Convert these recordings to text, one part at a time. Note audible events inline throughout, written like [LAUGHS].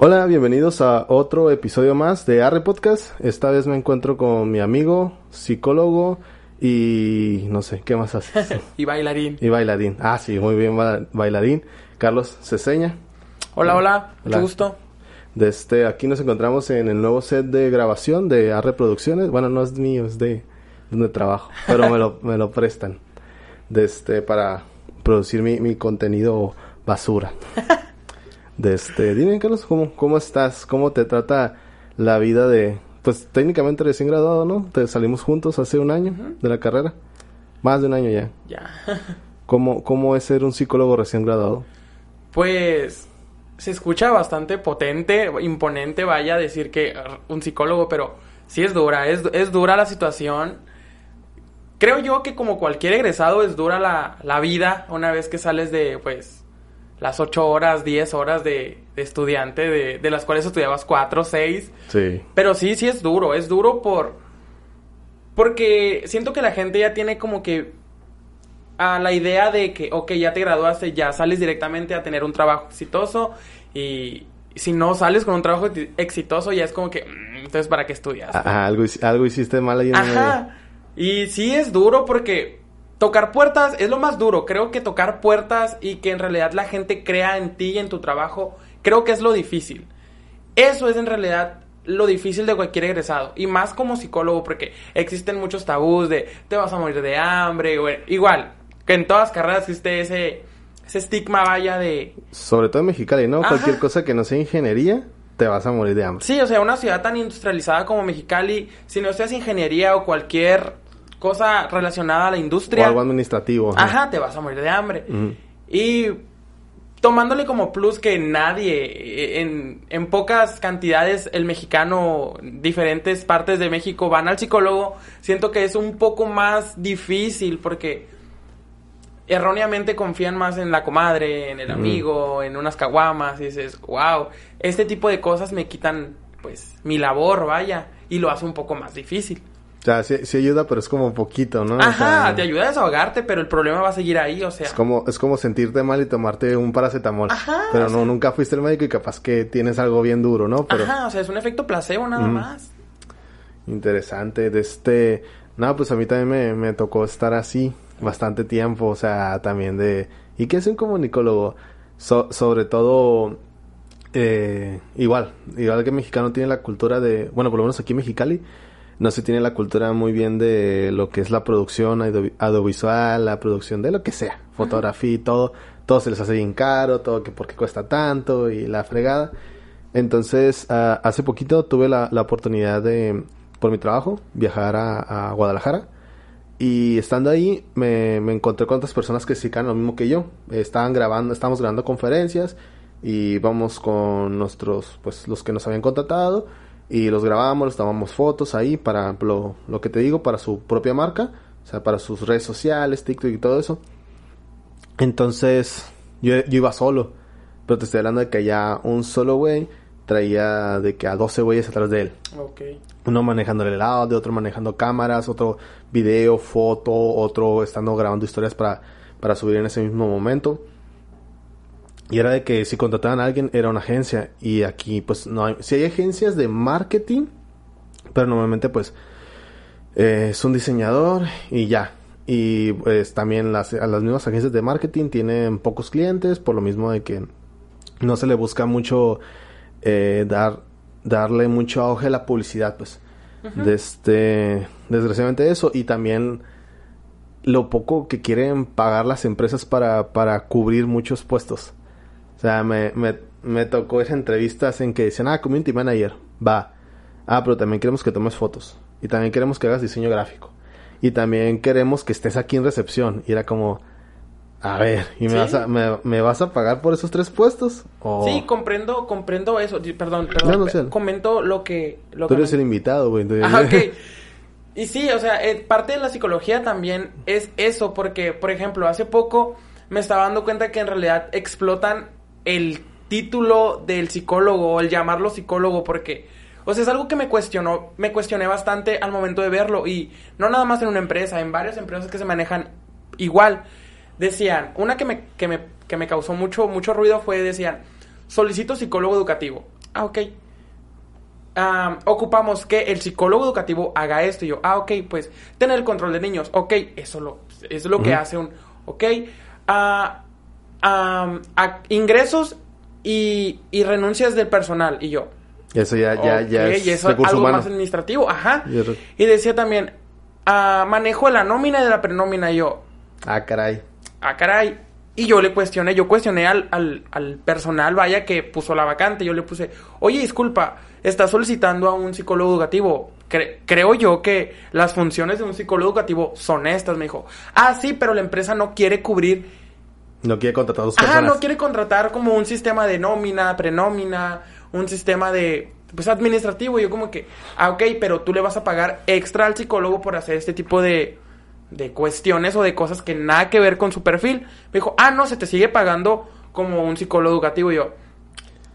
Hola, bienvenidos a otro episodio más de Arre Podcast. Esta vez me encuentro con mi amigo, psicólogo y no sé, ¿qué más haces? [LAUGHS] y bailarín. Y bailarín. Ah, sí, muy bien, bailarín. Carlos Ceseña. Hola, hola, mucho gusto. Desde este, aquí nos encontramos en el nuevo set de grabación de Arre Producciones. Bueno, no es mío, es de donde trabajo, pero me lo, [LAUGHS] me lo prestan. Desde este, para producir mi, mi contenido basura. [LAUGHS] de este, dime Carlos, ¿cómo, ¿cómo estás? ¿Cómo te trata la vida de, pues técnicamente recién graduado, ¿no? Te salimos juntos hace un año de la carrera. Más de un año ya. Ya. [LAUGHS] ¿Cómo, ¿Cómo es ser un psicólogo recién graduado? Pues se escucha bastante potente, imponente, vaya a decir que uh, un psicólogo, pero sí es dura, es, es dura la situación. Creo yo que como cualquier egresado es dura la, la vida una vez que sales de, pues, las ocho horas, diez horas de, estudiante, de, de, las cuales estudiabas cuatro, seis. Sí. Pero sí, sí es duro, es duro por... Porque siento que la gente ya tiene como que a la idea de que, ok, ya te graduaste, ya sales directamente a tener un trabajo exitoso y si no sales con un trabajo exitoso ya es como que, mm, entonces, ¿para qué estudias? Ajá, algo, algo hiciste mal ahí en Ajá. Y sí es duro porque Tocar puertas es lo más duro. Creo que tocar puertas y que en realidad la gente crea en ti y en tu trabajo, creo que es lo difícil. Eso es en realidad lo difícil de cualquier egresado. Y más como psicólogo, porque existen muchos tabús de te vas a morir de hambre. O, igual, que en todas carreras existe ese, ese estigma vaya de... Sobre todo en Mexicali, ¿no? Cualquier cosa que no sea ingeniería, te vas a morir de hambre. Sí, o sea, una ciudad tan industrializada como Mexicali, si no seas ingeniería o cualquier cosa relacionada a la industria. O algo administrativo. Ajá, te vas a morir de hambre. Y tomándole como plus que nadie, en, en, pocas cantidades, el mexicano, diferentes partes de México van al psicólogo, siento que es un poco más difícil porque erróneamente confían más en la comadre, en el amigo, en unas caguamas, y dices, wow, este tipo de cosas me quitan, pues, mi labor, vaya, y lo hace un poco más difícil. O sea, sí, ayuda, pero es como poquito, ¿no? Ajá, te ayuda a desahogarte, pero el problema va a seguir ahí, o sea. Es como, es como sentirte mal y tomarte un paracetamol. Ajá. Pero no, nunca fuiste al médico y capaz que tienes algo bien duro, ¿no? Pero... Ajá, o sea, es un efecto placebo nada más. Interesante. De este... No, pues a mí también me, me tocó estar así bastante tiempo, o sea, también de... ¿Y qué es un comunicólogo? sobre todo... Eh, igual, igual que el mexicano tiene la cultura de... Bueno, por lo menos aquí en Mexicali no se tiene la cultura muy bien de lo que es la producción audiovisual, la producción de lo que sea, fotografía y todo, todo se les hace bien caro, todo que porque cuesta tanto y la fregada. Entonces, ah, hace poquito tuve la, oportunidad de, por mi trabajo, viajar a, Guadalajara. Y estando ahí, me, encontré con otras personas que se lo mismo que yo. Estaban grabando, estábamos grabando conferencias y vamos con nuestros, pues los que nos habían contratado y los grabamos, los tomamos fotos ahí para lo, lo que te digo, para su propia marca, o sea, para sus redes sociales, TikTok y todo eso. Entonces, yo, yo iba solo, pero te estoy hablando de que ya un solo güey traía de que a 12 güeyes atrás de él. Okay. Uno manejando el de otro manejando cámaras, otro video, foto, otro estando grabando historias para, para subir en ese mismo momento. Y era de que si contrataban a alguien era una agencia. Y aquí pues no hay... Si hay agencias de marketing, pero normalmente pues eh, es un diseñador y ya. Y pues también las, las mismas agencias de marketing tienen pocos clientes por lo mismo de que no se le busca mucho eh, dar darle mucho auge a la publicidad pues. de este, desgraciadamente eso y también lo poco que quieren pagar las empresas para, para cubrir muchos puestos. O sea, me, me, me tocó esa entrevistas en que dicen, ah, community manager, va. Ah, pero también queremos que tomes fotos. Y también queremos que hagas diseño gráfico. Y también queremos que estés aquí en recepción. Y era como, A ver, ¿y me, vas, a, me, vas a pagar por esos tres puestos? Sí, comprendo, comprendo eso. Perdón, perdón. comento lo que... Lo Tú eres el invitado, güey. Ah, ok. [LAUGHS] Y sí, o sea, eh, parte de la psicología también es eso, porque, por ejemplo, hace poco me estaba dando cuenta que en realidad explotan el título del psicólogo, el llamarlo psicólogo, porque, o sea, es algo que me cuestionó, me cuestioné bastante al momento de verlo, y no nada más en una empresa, en varias empresas que se manejan igual. Decían, una que me, que me, que me causó mucho, mucho ruido fue, decían, solicito psicólogo educativo. Ah, ok ocupamos que el psicólogo educativo haga esto. Y yo, ah, ok, pues tener el control de niños. Ok, eso lo, es lo que hace un, ok. A ingresos y, y, renuncias del personal. Y yo. Eso ya, ya, ya es y eso algo más administrativo. Ajá. Y decía también, manejo de la nómina y de la prenómina. Y yo. Ah, caray. Ah, caray. Y yo le cuestioné, yo cuestioné al, al, al personal, vaya, que puso la vacante. Yo le puse, oye, disculpa, está solicitando a un psicólogo educativo. creo yo que las funciones de un psicólogo educativo son estas. Me dijo, ah, sí, pero la empresa no quiere cubrir. No quiere contratar a dos personas. Ah, no quiere contratar como un sistema de nómina, prenómina, un sistema de pues administrativo. Yo como que, ah, ok, pero tú le vas a pagar extra al psicólogo por hacer este tipo de, de cuestiones o de cosas que nada que ver con su perfil. Me dijo, ah, no, se te sigue pagando como un psicólogo educativo. Y yo,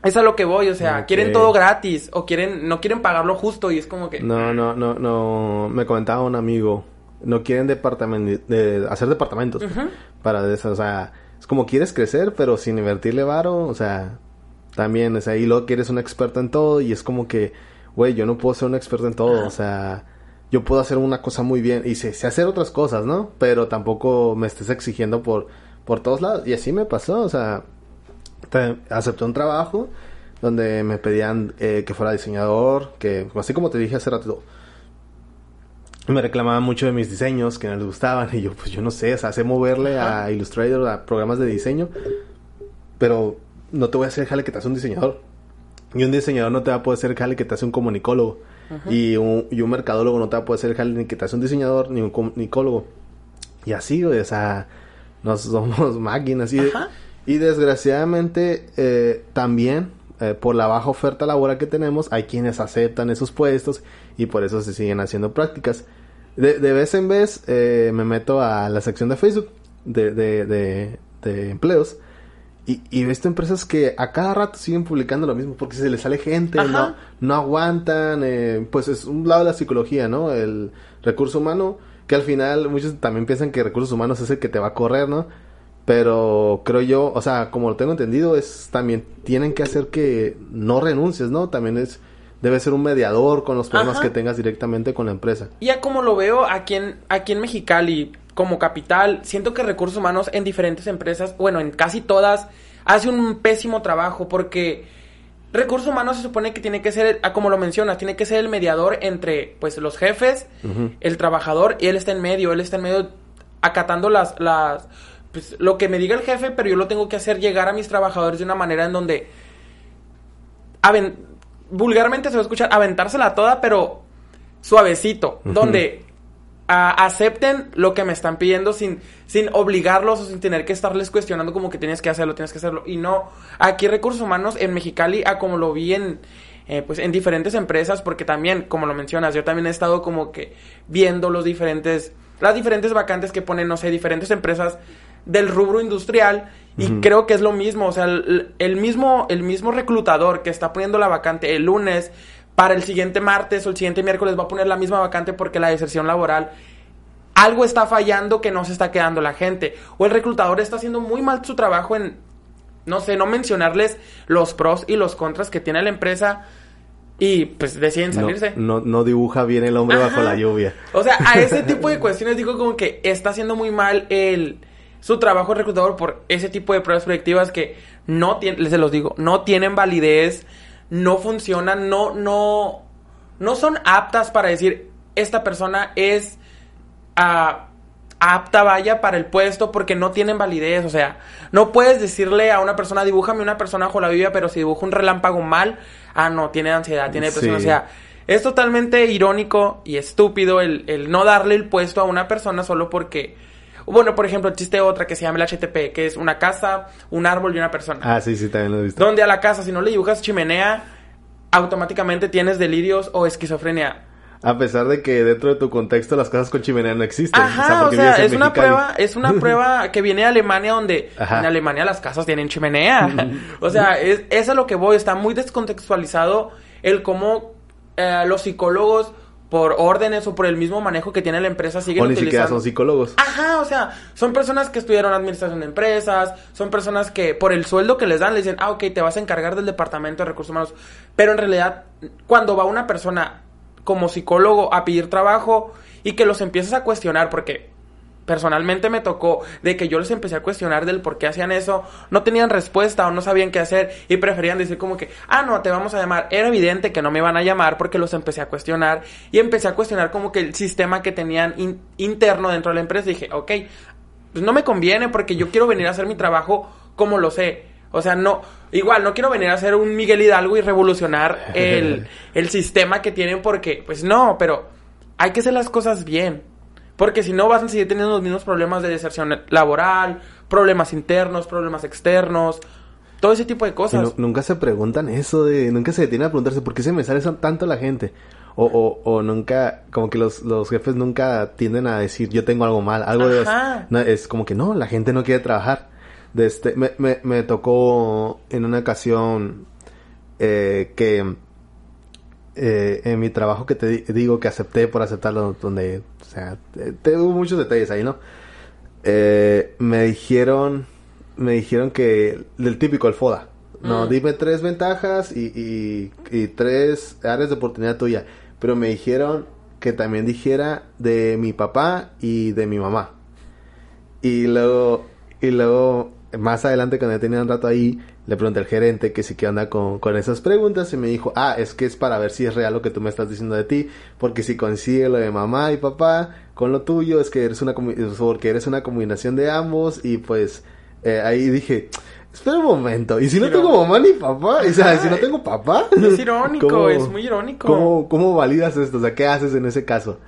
es a lo que voy, o sea, quieren todo gratis o quieren no quieren pagarlo justo y es como que No, no, no, no, me comentaba un amigo, no quieren departamento de hacer departamentos para eso, o sea, es como quieres crecer pero sin invertirle varo, o sea, también, o sea, y luego quieres un experto en todo y es como que, güey, yo no puedo ser un experto en todo, o sea, yo puedo hacer una cosa muy bien y sé, sé, hacer otras cosas, ¿no? Pero tampoco me estés exigiendo por por todos lados y así me pasó, o sea, acepté un trabajo donde me pedían eh, que fuera diseñador, que así como te dije hace rato, me reclamaban mucho de mis diseños que no les gustaban y yo pues yo no sé, o sea, sé moverle a Illustrator, a programas de diseño, pero no te voy a hacer jale que te hace un diseñador. Y un diseñador no te va a poder hacer jale que te hace un comunicólogo. y, un, y un mercadólogo no te va a poder hacer jale ni que te hace un diseñador ni un comunicólogo. Y así, o sea, no [LAUGHS] somos máquinas. Y, y desgraciadamente eh, también eh, por la baja oferta laboral que tenemos hay quienes aceptan esos puestos y por eso se siguen haciendo prácticas. De, vez en vez eh, me meto a la sección de Facebook de, de, de empleos y, y, he visto empresas que a cada rato siguen publicando lo mismo porque se les sale gente, no, no aguantan, pues es un lado de la psicología, ¿no? El recurso humano, que al final muchos también piensan que recursos humanos es el que te va a correr, ¿no? Pero creo yo, o sea, como lo tengo entendido, es también tienen que hacer que no renuncies, ¿no? También es debe ser un mediador con los problemas que tengas directamente con la empresa. Ya como lo veo aquí en aquí en Mexicali como capital, siento que recursos humanos en diferentes empresas, bueno, en casi todas hace un pésimo trabajo porque recursos humanos se supone que tiene que ser, ah, como lo mencionas, tiene que ser el mediador entre pues los jefes, el trabajador y él está en medio, él está en medio acatando las las pues, lo que me diga el jefe, pero yo lo tengo que hacer llegar a mis trabajadores de una manera en donde, vulgarmente se va a escuchar, aventársela toda, pero suavecito, donde acepten lo que me están pidiendo sin, sin obligarlos o sin tener que estarles cuestionando como que tienes que hacerlo, tienes que hacerlo. Y no, aquí recursos humanos en Mexicali, a como lo vi en, eh, pues en diferentes empresas, porque también, como lo mencionas, yo también he estado como que viendo los diferentes, las diferentes vacantes que ponen, no sé, diferentes empresas del rubro industrial y creo que es lo mismo, o sea, el, mismo el mismo reclutador que está poniendo la vacante el lunes para el siguiente martes o el siguiente miércoles va a poner la misma vacante porque la deserción laboral algo está fallando que no se está quedando la gente o el reclutador está haciendo muy mal su trabajo en no sé, no mencionarles los pros y los contras que tiene la empresa y pues deciden salirse. No, no, dibuja bien el hombre bajo la lluvia. O sea, a ese [LAUGHS] tipo de cuestiones digo como que está haciendo muy mal el su trabajo reclutador por ese tipo de pruebas proyectivas que no tienen, les los digo, no tienen validez, no funcionan, no, no, no son aptas para decir esta persona es ah, apta vaya para el puesto porque no tienen validez, o sea, no puedes decirle a una persona dibújame una persona bajo la Biblia, pero si dibuja un relámpago mal, ah no, tiene ansiedad, tiene depresión, o sea, es totalmente irónico y estúpido el, el no darle el puesto a una persona solo porque Bueno, por ejemplo, existe otra que se llama el HTP, que es una casa, un árbol y una persona. Ah, sí, sí, también lo he visto. Donde a la casa, si no le dibujas chimenea, automáticamente tienes delirios o esquizofrenia. A pesar de que dentro de tu contexto las casas con chimenea no existen. Ajá, o sea, es una prueba, es una [LAUGHS] prueba que viene de Alemania donde en Alemania las casas tienen chimenea. [LAUGHS] o sea, es, es a lo que voy, está muy descontextualizado el cómo eh, los psicólogos por órdenes o por el mismo manejo que tiene la empresa siguen o ni siquiera son psicólogos. Ajá, o sea, son personas que estudiaron administración de empresas, son personas que por el sueldo que les dan le dicen, ah, ok, te vas a encargar del departamento de recursos humanos. Pero en realidad, cuando va una persona como psicólogo a pedir trabajo y que los empiezas a cuestionar porque personalmente me tocó de que yo les empecé a cuestionar del por qué hacían eso, no tenían respuesta o no sabían qué hacer y preferían decir como que, ah, no, te vamos a llamar. Era evidente que no me iban a llamar porque los empecé a cuestionar y empecé a cuestionar como que el sistema que tenían interno dentro de la empresa. dije, ok, pues no me conviene porque yo quiero venir a hacer mi trabajo como lo sé. O sea, no, igual no quiero venir a ser un Miguel Hidalgo y revolucionar [LAUGHS] el, el sistema que tienen porque, pues no, pero hay que hacer las cosas bien. Porque si no vas a seguir teniendo los mismos problemas de deserción laboral, problemas internos, problemas externos, todo ese tipo de cosas. nunca se preguntan eso de, nunca se detienen a preguntarse por qué se me sale tanto la gente. O, o, o nunca, como que los, los jefes nunca tienden a decir yo tengo algo mal, algo de... No, es como que no, la gente no quiere trabajar. De este, me, me, me tocó en una ocasión eh, que eh, en mi trabajo que te digo que acepté por aceptarlo, donde, sea, te, hubo muchos detalles ahí, ¿no? Eh, me dijeron, me dijeron que, del típico, el FODA, no, mm. dime tres ventajas y, y, y, tres áreas de oportunidad tuya, pero me dijeron que también dijera de mi papá y de mi mamá. Y luego, y luego más adelante cuando ya tenía un rato ahí, le pregunté al gerente que sí que anda con, con esas preguntas y me dijo, ah, es que es para ver si es real lo que tú me estás diciendo de ti, porque si consigue lo de mamá y papá con lo tuyo, es que eres una, porque eres una combinación de ambos y pues eh, ahí dije, espera un momento, ¿y si no tengo mamá ni papá? O sea, si no tengo papá. Es [LAUGHS] irónico, es muy irónico. ¿cómo, ¿Cómo validas esto? O sea, ¿qué haces en ese caso?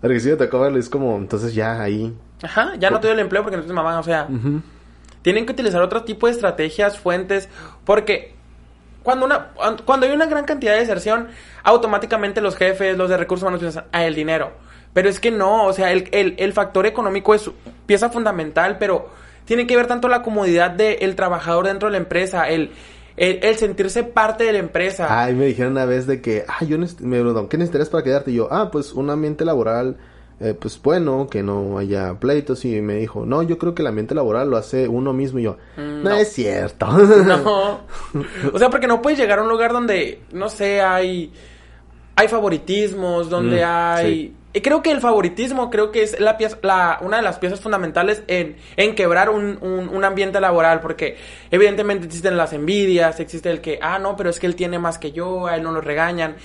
Porque si yo te verlo, es como, entonces ya ahí. Ajá, ya no te doy el empleo porque no tienes mamá, o sea. Tienen que utilizar otro tipo de estrategias, fuentes, porque cuando, una, cuando hay una gran cantidad de deserción, automáticamente los jefes, los de recursos humanos piensan, ah, el dinero. Pero es que no, o sea, el, el, factor económico es pieza fundamental, pero tiene que ver tanto la comodidad del trabajador dentro de la empresa, el, el, sentirse parte de la empresa. Ay, me dijeron una vez de que, ah, yo me preguntaron, ¿qué necesitas para quedarte? Y yo, ah, pues un ambiente laboral eh, pues bueno, que no haya pleitos y me dijo, no, yo creo que el ambiente laboral lo hace uno mismo y yo, mm, no, es cierto. [LAUGHS] No. [LAUGHS] O sea, porque no puedes llegar a un lugar donde, no sé, hay, hay favoritismos, donde mm, hay... Y creo que el favoritismo creo que es la pieza, la, una de las piezas fundamentales en, en quebrar un, un, ambiente laboral, porque evidentemente existen las envidias, existe el que, ah, no, pero es que él tiene más que yo, a él no lo regañan.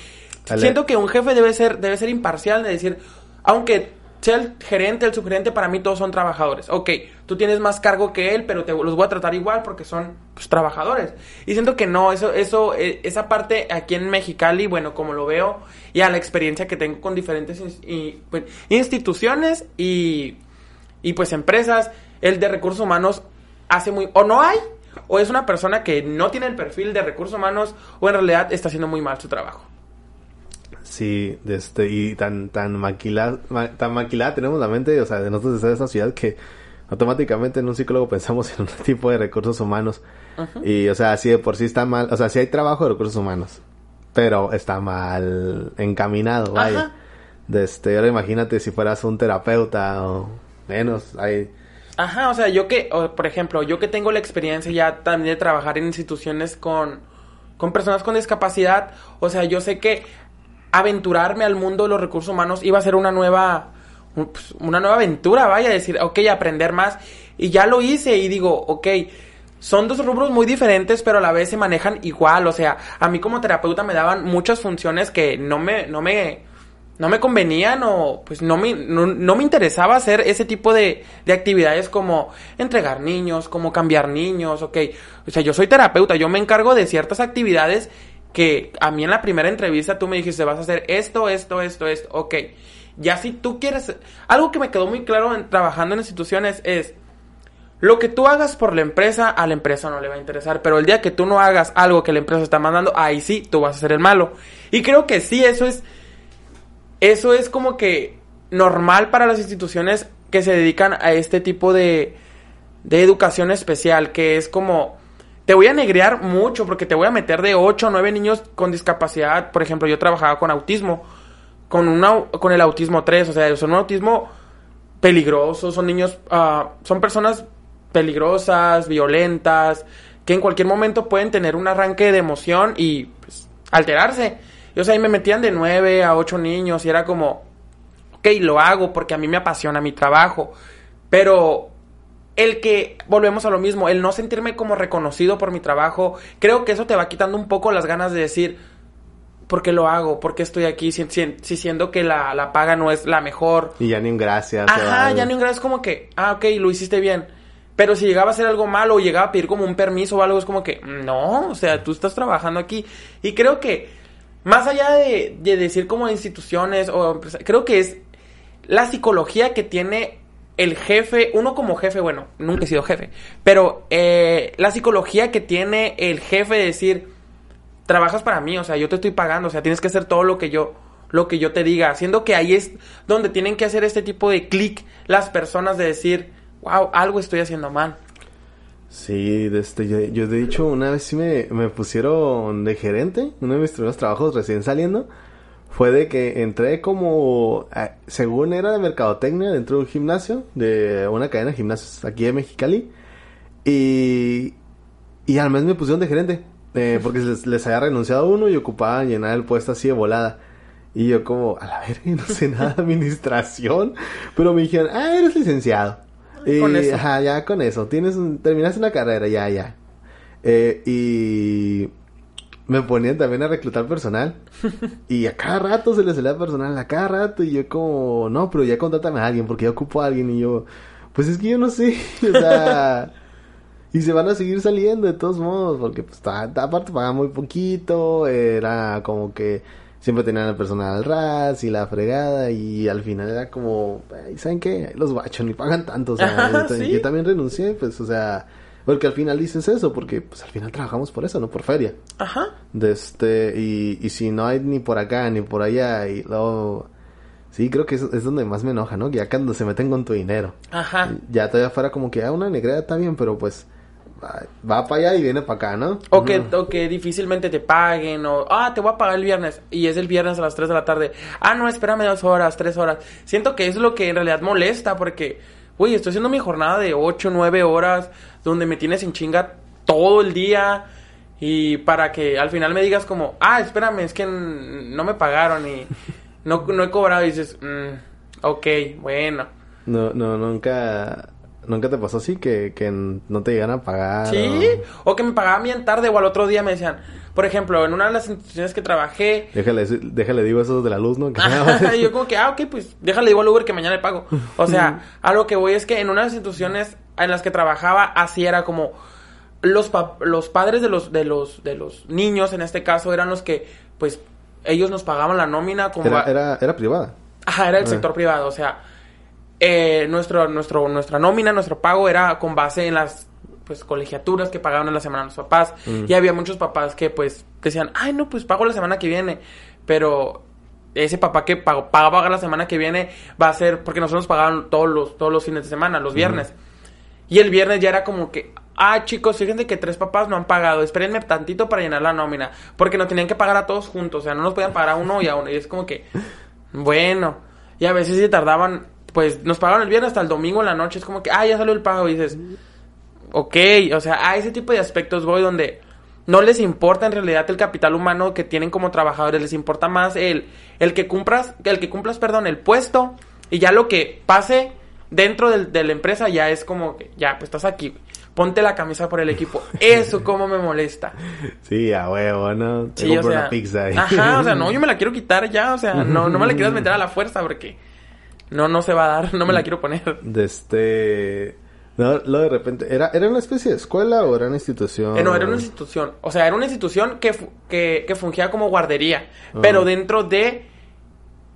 Siento que un jefe debe ser, debe ser imparcial de decir, aunque sea el gerente, el subgerente, para mí todos son trabajadores. Ok, tú tienes más cargo que él, pero te los voy a tratar igual porque son pues, trabajadores. Y siento que no, eso, eso, eh, esa parte aquí en Mexicali, bueno, como lo veo, y a la experiencia que tengo con diferentes pues, instituciones y, y pues empresas, el de recursos humanos hace muy, o no hay, o es una persona que no tiene el perfil de recursos humanos, o en realidad está haciendo muy mal su trabajo. Sí, este, y tan, tan maquilada, tan maquilada tenemos la mente, o sea, de nosotros de esa ciudad que automáticamente en un psicólogo pensamos en un [LAUGHS] tipo de recursos humanos. Y, o sea, así de por sí está mal, o sea, sí hay trabajo de recursos humanos, pero está mal encaminado, vaya. De este, ahora imagínate si fueras un terapeuta o menos, hay... Ajá, o sea, yo que, por ejemplo, yo que tengo la experiencia ya también de trabajar en instituciones con, con personas con discapacidad, o sea, yo sé que aventurarme al mundo de los recursos humanos iba a ser una nueva, pues, una nueva aventura, vaya, decir, ok, aprender más. Y ya lo hice y digo, ok, son dos rubros muy diferentes, pero a la vez se manejan igual. O sea, a mí como terapeuta me daban muchas funciones que no me, no me, no me convenían o pues no me, no, me interesaba hacer ese tipo de, de, actividades como entregar niños, como cambiar niños, ok. O sea, yo soy terapeuta, yo me encargo de ciertas actividades que a mí en la primera entrevista tú me dijiste, vas a hacer esto, esto, esto, esto, ok. Ya si tú quieres... Algo que me quedó muy claro trabajando en instituciones es... Lo que tú hagas por la empresa, a la empresa no le va a interesar. Pero el día que tú no hagas algo que la empresa está mandando, ahí sí, tú vas a ser el malo. Y creo que sí, eso es... Eso es como que normal para las instituciones que se dedican a este tipo de, de educación especial, que es como, te voy a negrear mucho porque te voy a meter de 8 o 9 niños con discapacidad. Por ejemplo, yo trabajaba con autismo, con, una, con el autismo 3, o sea, son un autismo peligroso, son niños, ah, son personas peligrosas, violentas, que en cualquier momento pueden tener un arranque de emoción y pues, alterarse. Y, o sea, ahí me metían de 9 a 8 niños y era como, ok, lo hago porque a mí me apasiona mi trabajo, pero el que, volvemos a lo mismo, el no sentirme como reconocido por mi trabajo, creo que eso te va quitando un poco las ganas de decir, ¿por qué lo hago? ¿Por qué estoy aquí? Si, siendo que la, la, paga no es la mejor. Y ya ni un gracias. Ajá, ya ni un gracias, como que, ah, ok, lo hiciste bien. Pero si llegaba a ser algo malo o llegaba a pedir como un permiso o algo, es como que, no, o sea, tú estás trabajando aquí. Y creo que, más allá de, de decir como instituciones o creo que es la psicología que tiene el jefe, uno como jefe, bueno, nunca he sido jefe, pero eh, la psicología que tiene el jefe de decir, trabajas para mí, o sea, yo te estoy pagando, o sea, tienes que hacer todo lo que yo, lo que yo te diga, haciendo que ahí es donde tienen que hacer este tipo de clic las personas de decir, wow, algo estoy haciendo mal. Sí, este, yo, yo de hecho una vez sí me, me pusieron de gerente, uno de mis primeros trabajos recién saliendo, fue de que entré como, según era de mercadotecnia, dentro de un gimnasio, de una cadena de gimnasios aquí de Mexicali. Y, y al mes me pusieron de gerente, eh, porque les, había renunciado uno y ocupaba llenar el puesto así de volada. Y yo como, a la verga, [LAUGHS] no sé nada de administración. Pero me dijeron, ah, eres licenciado. Y, con eso. Ajá, ya con eso. Tienes terminaste una carrera, ya, ya. Eh, y me ponían también a reclutar personal. [LAUGHS] y a cada rato se les salía personal, a cada rato. Y yo como, no, pero ya contrátame a alguien porque ya ocupo a alguien. Y yo, pues es que yo no sé. [LAUGHS] o sea... y se van a seguir saliendo de todos modos. Porque pues aparte pagaban muy poquito. Era como que siempre tenían el personal al ras y la fregada. Y al final era como, ¿saben qué? Los guachos ni pagan tanto. O sea, [LAUGHS] yo también renuncié, pues, o sea porque al final dices eso, porque pues al final trabajamos por eso, no por feria. Ajá. De este, y, y si no hay ni por acá ni por allá, y luego. Sí, creo que es, es donde más me enoja, ¿no? Ya cuando se meten con tu dinero. Ajá. Ya todavía fuera como que, ah, una negrera está bien, pero pues va, para allá y viene para acá, ¿no? O que, o que difícilmente te paguen, o, ah, te voy a pagar el viernes, y es el viernes a las 3 de la tarde. Ah, no, espérame dos horas, tres horas. Siento que es lo que en realidad molesta, porque Uy, estoy haciendo mi jornada de 8, 9 horas, donde me tienes en chinga todo el día. Y para que al final me digas como, ah, espérame, es que no me pagaron y [LAUGHS] no, no he cobrado. Y dices, mm, ok, bueno. No, no, nunca... ¿Nunca te pasó así que, que no te llegan a pagar? Sí, o... que me pagaban bien tarde o al otro día me decían, por ejemplo, en una de las instituciones que trabajé... Déjale, déjale digo eso de la luz, ¿no? [LAUGHS] yo como que, ah, ok, pues déjale digo al Uber que mañana le pago. O sea, [LAUGHS] a lo que voy es que en una de las instituciones en las que trabajaba, así era como... Los, los padres de los, de, los, de los niños, en este caso, eran los que, pues, ellos nos pagaban la nómina como... Era, era, privada. Ajá, era el ah. sector privado, o sea... Eh, nuestro, nuestro, nuestra nómina, nuestro pago era con base en las pues colegiaturas que pagaban en la semana los papás. Mm. Y había muchos papás que pues decían, ay no, pues pago la semana que viene. Pero ese papá que pagó, pagaba la semana que viene va a ser, porque nosotros pagaban todos los, todos los fines de semana, los viernes. Y el viernes ya era como que, ah chicos, fíjense que tres papás no han pagado, espérenme tantito para llenar la nómina. Porque no tenían que pagar a todos juntos, o sea, no nos podían pagar a uno y a uno. Y es como que, bueno. Y a veces se tardaban, pues nos pagaban el viernes hasta el domingo en la noche. Es como que, ah, ya salió el pago. Y dices, ok, o sea, a ese tipo de aspectos voy donde no les importa en realidad el capital humano que tienen como trabajadores, les importa más el, el que cumplas, el que cumplas, perdón, el puesto y ya lo que pase dentro de la empresa ya es como que, ya, pues estás aquí, ponte la camisa por el equipo. [LAUGHS] Eso como me molesta. Sí, a huevo, ¿no? sí, o sea, pizza Ajá, o sea, no, [LAUGHS] yo me la quiero quitar ya, o sea, no, no me la quieras meter a la fuerza porque no, no se va a dar, [LAUGHS] no me la quiero poner. De este... No, lo de repente, ¿era, ¿era una especie de escuela o era una institución? Eh, no, era una institución. O sea, era una institución que, que, que fungía como guardería. Pero dentro de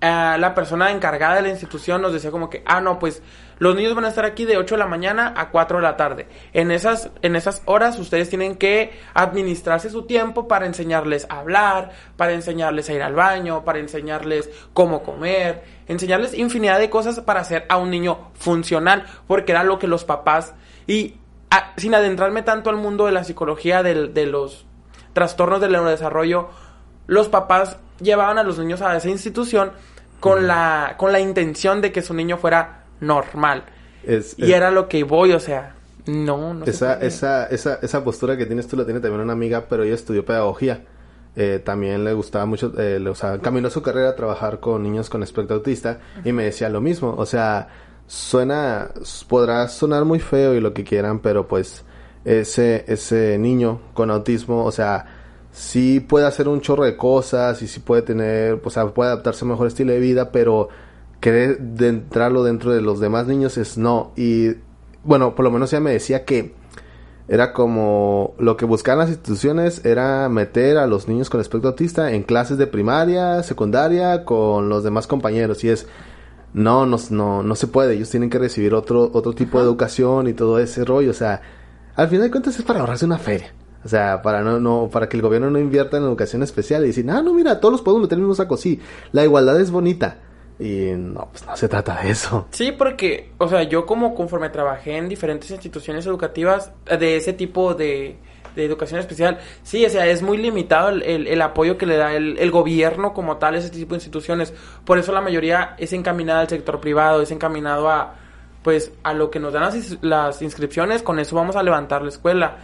eh, la persona encargada de la institución nos decía como que, ah, no, pues los niños van a estar aquí de 8 de la mañana a 4 de la tarde. En esas, en esas horas ustedes tienen que administrarse su tiempo para enseñarles a hablar, para enseñarles a ir al baño, para enseñarles cómo comer, enseñarles infinidad de cosas para hacer a un niño funcional, porque era lo que los papás, y ah, sin adentrarme tanto al mundo de la psicología de, de los trastornos del neurodesarrollo, los papás llevaban a los niños a esa institución con la, con la intención de que su niño fuera normal. y era lo que voy, o sea, no, no esa, esa, esa, esa postura que tienes tú la tiene también una amiga, pero ella estudió pedagogía. Eh, también le gustaba mucho, eh, o sea, caminó su carrera a trabajar con niños con espectro autista y me decía lo mismo, o sea, suena, podrá sonar muy feo y lo que quieran, pero pues ese, ese niño con autismo, o sea, sí puede hacer un chorro de cosas y sí puede tener, o sea, puede adaptarse a un mejor estilo de vida, pero querer de entrarlo dentro de los demás niños es no. Y bueno, por lo menos ella me decía que era como lo que buscaban las instituciones era meter a los niños con espectro autista en clases de primaria, secundaria, con los demás compañeros. Y es, no, no, no, no se puede. Ellos tienen que recibir otro, otro tipo de educación y todo ese rollo. O sea, al final de cuentas es para ahorrarse una feria. O sea, para no, no, para que el gobierno no invierta en educación especial y decir, ah, no, mira, todos los podemos meter en un saco, sí, la igualdad es bonita. Y no, pues no se trata de eso. Sí, porque, o sea, yo como conforme trabajé en diferentes instituciones educativas de ese tipo de, de educación especial, sí, o sea, es muy limitado el, el, apoyo que le da el, el, gobierno como tal a ese tipo de instituciones. Por eso la mayoría es encaminada al sector privado, es encaminado a, pues, a lo que nos dan las, las inscripciones, con eso vamos a levantar la escuela.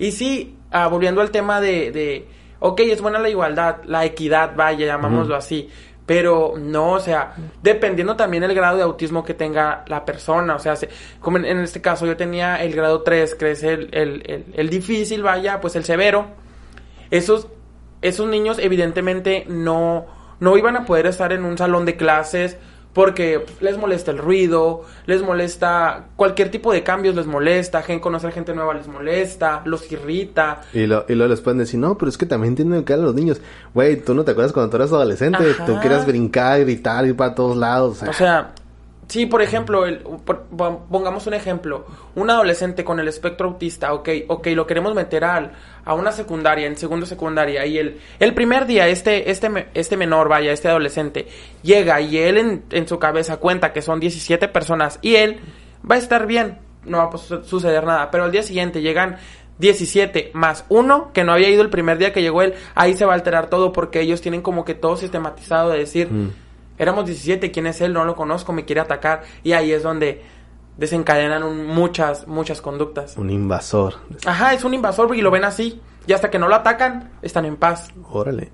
Y sí, ah, volviendo al tema de, de, ok, es buena la igualdad, la equidad, vaya, llamámoslo así, pero no, o sea, dependiendo también el grado de autismo que tenga la persona, o sea, como en, este caso yo tenía el grado 3, que es el, el, el, difícil, vaya, pues el severo, esos, esos niños evidentemente no, no iban a poder estar en un salón de clases, porque les molesta el ruido, les molesta cualquier tipo de cambios, les molesta, gente, conocer gente nueva les molesta, los irrita. Y, lo, y luego les pueden decir, no, pero es que también tienen que a los niños. Güey, tú no te acuerdas cuando tú eras adolescente, tú querías brincar, gritar, ir para todos lados. O sea Sí, por ejemplo, el, pongamos un ejemplo, un adolescente con el espectro autista, ok, ok, lo queremos meter al, a una secundaria, en segundo secundaria, y el, el primer día, este, este, este menor, vaya, este adolescente, llega y él en, en su cabeza cuenta que son 17 personas, y él va a estar bien, no va a suceder nada, pero al día siguiente llegan 17 más uno que no había ido el primer día que llegó él, ahí se va a alterar todo porque ellos tienen como que todo sistematizado de decir... Mm Éramos 17, ¿quién es él? No lo conozco, me quiere atacar. Y ahí es donde desencadenan muchas, muchas conductas. Un invasor. Ajá, es un invasor y lo ven así. Y hasta que no lo atacan, están en paz. Órale.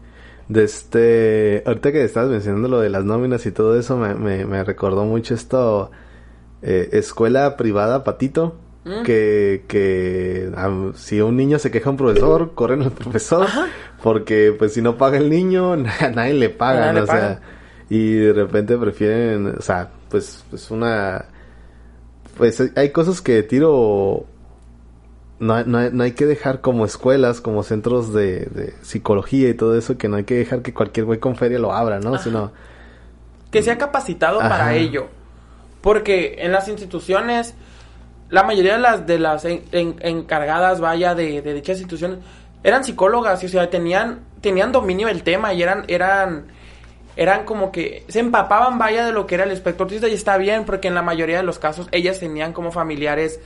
De este, ahorita que estabas mencionando lo de las nóminas y todo eso, me, me, recordó mucho esto, eh, escuela privada, patito, mm. que, que si un niño se queja a un profesor, corren al profesor, porque pues si no paga el niño, a [LAUGHS] nadie le paga, o sea y de repente prefieren, o sea, pues, pues una, pues hay cosas que tiro, no, no, no hay que dejar como escuelas, como centros de, psicología y todo eso, que no hay que dejar que cualquier güey con feria lo abra, ¿no? Sino... Que sea capacitado para ello. Porque en las instituciones, la mayoría de las, de las encargadas, vaya, de, de dichas instituciones, eran psicólogas, y, o sea, tenían, tenían dominio del tema y eran, eran eran como que se empapaban vaya de lo que era el espectro y está bien porque en la mayoría de los casos ellas tenían como familiares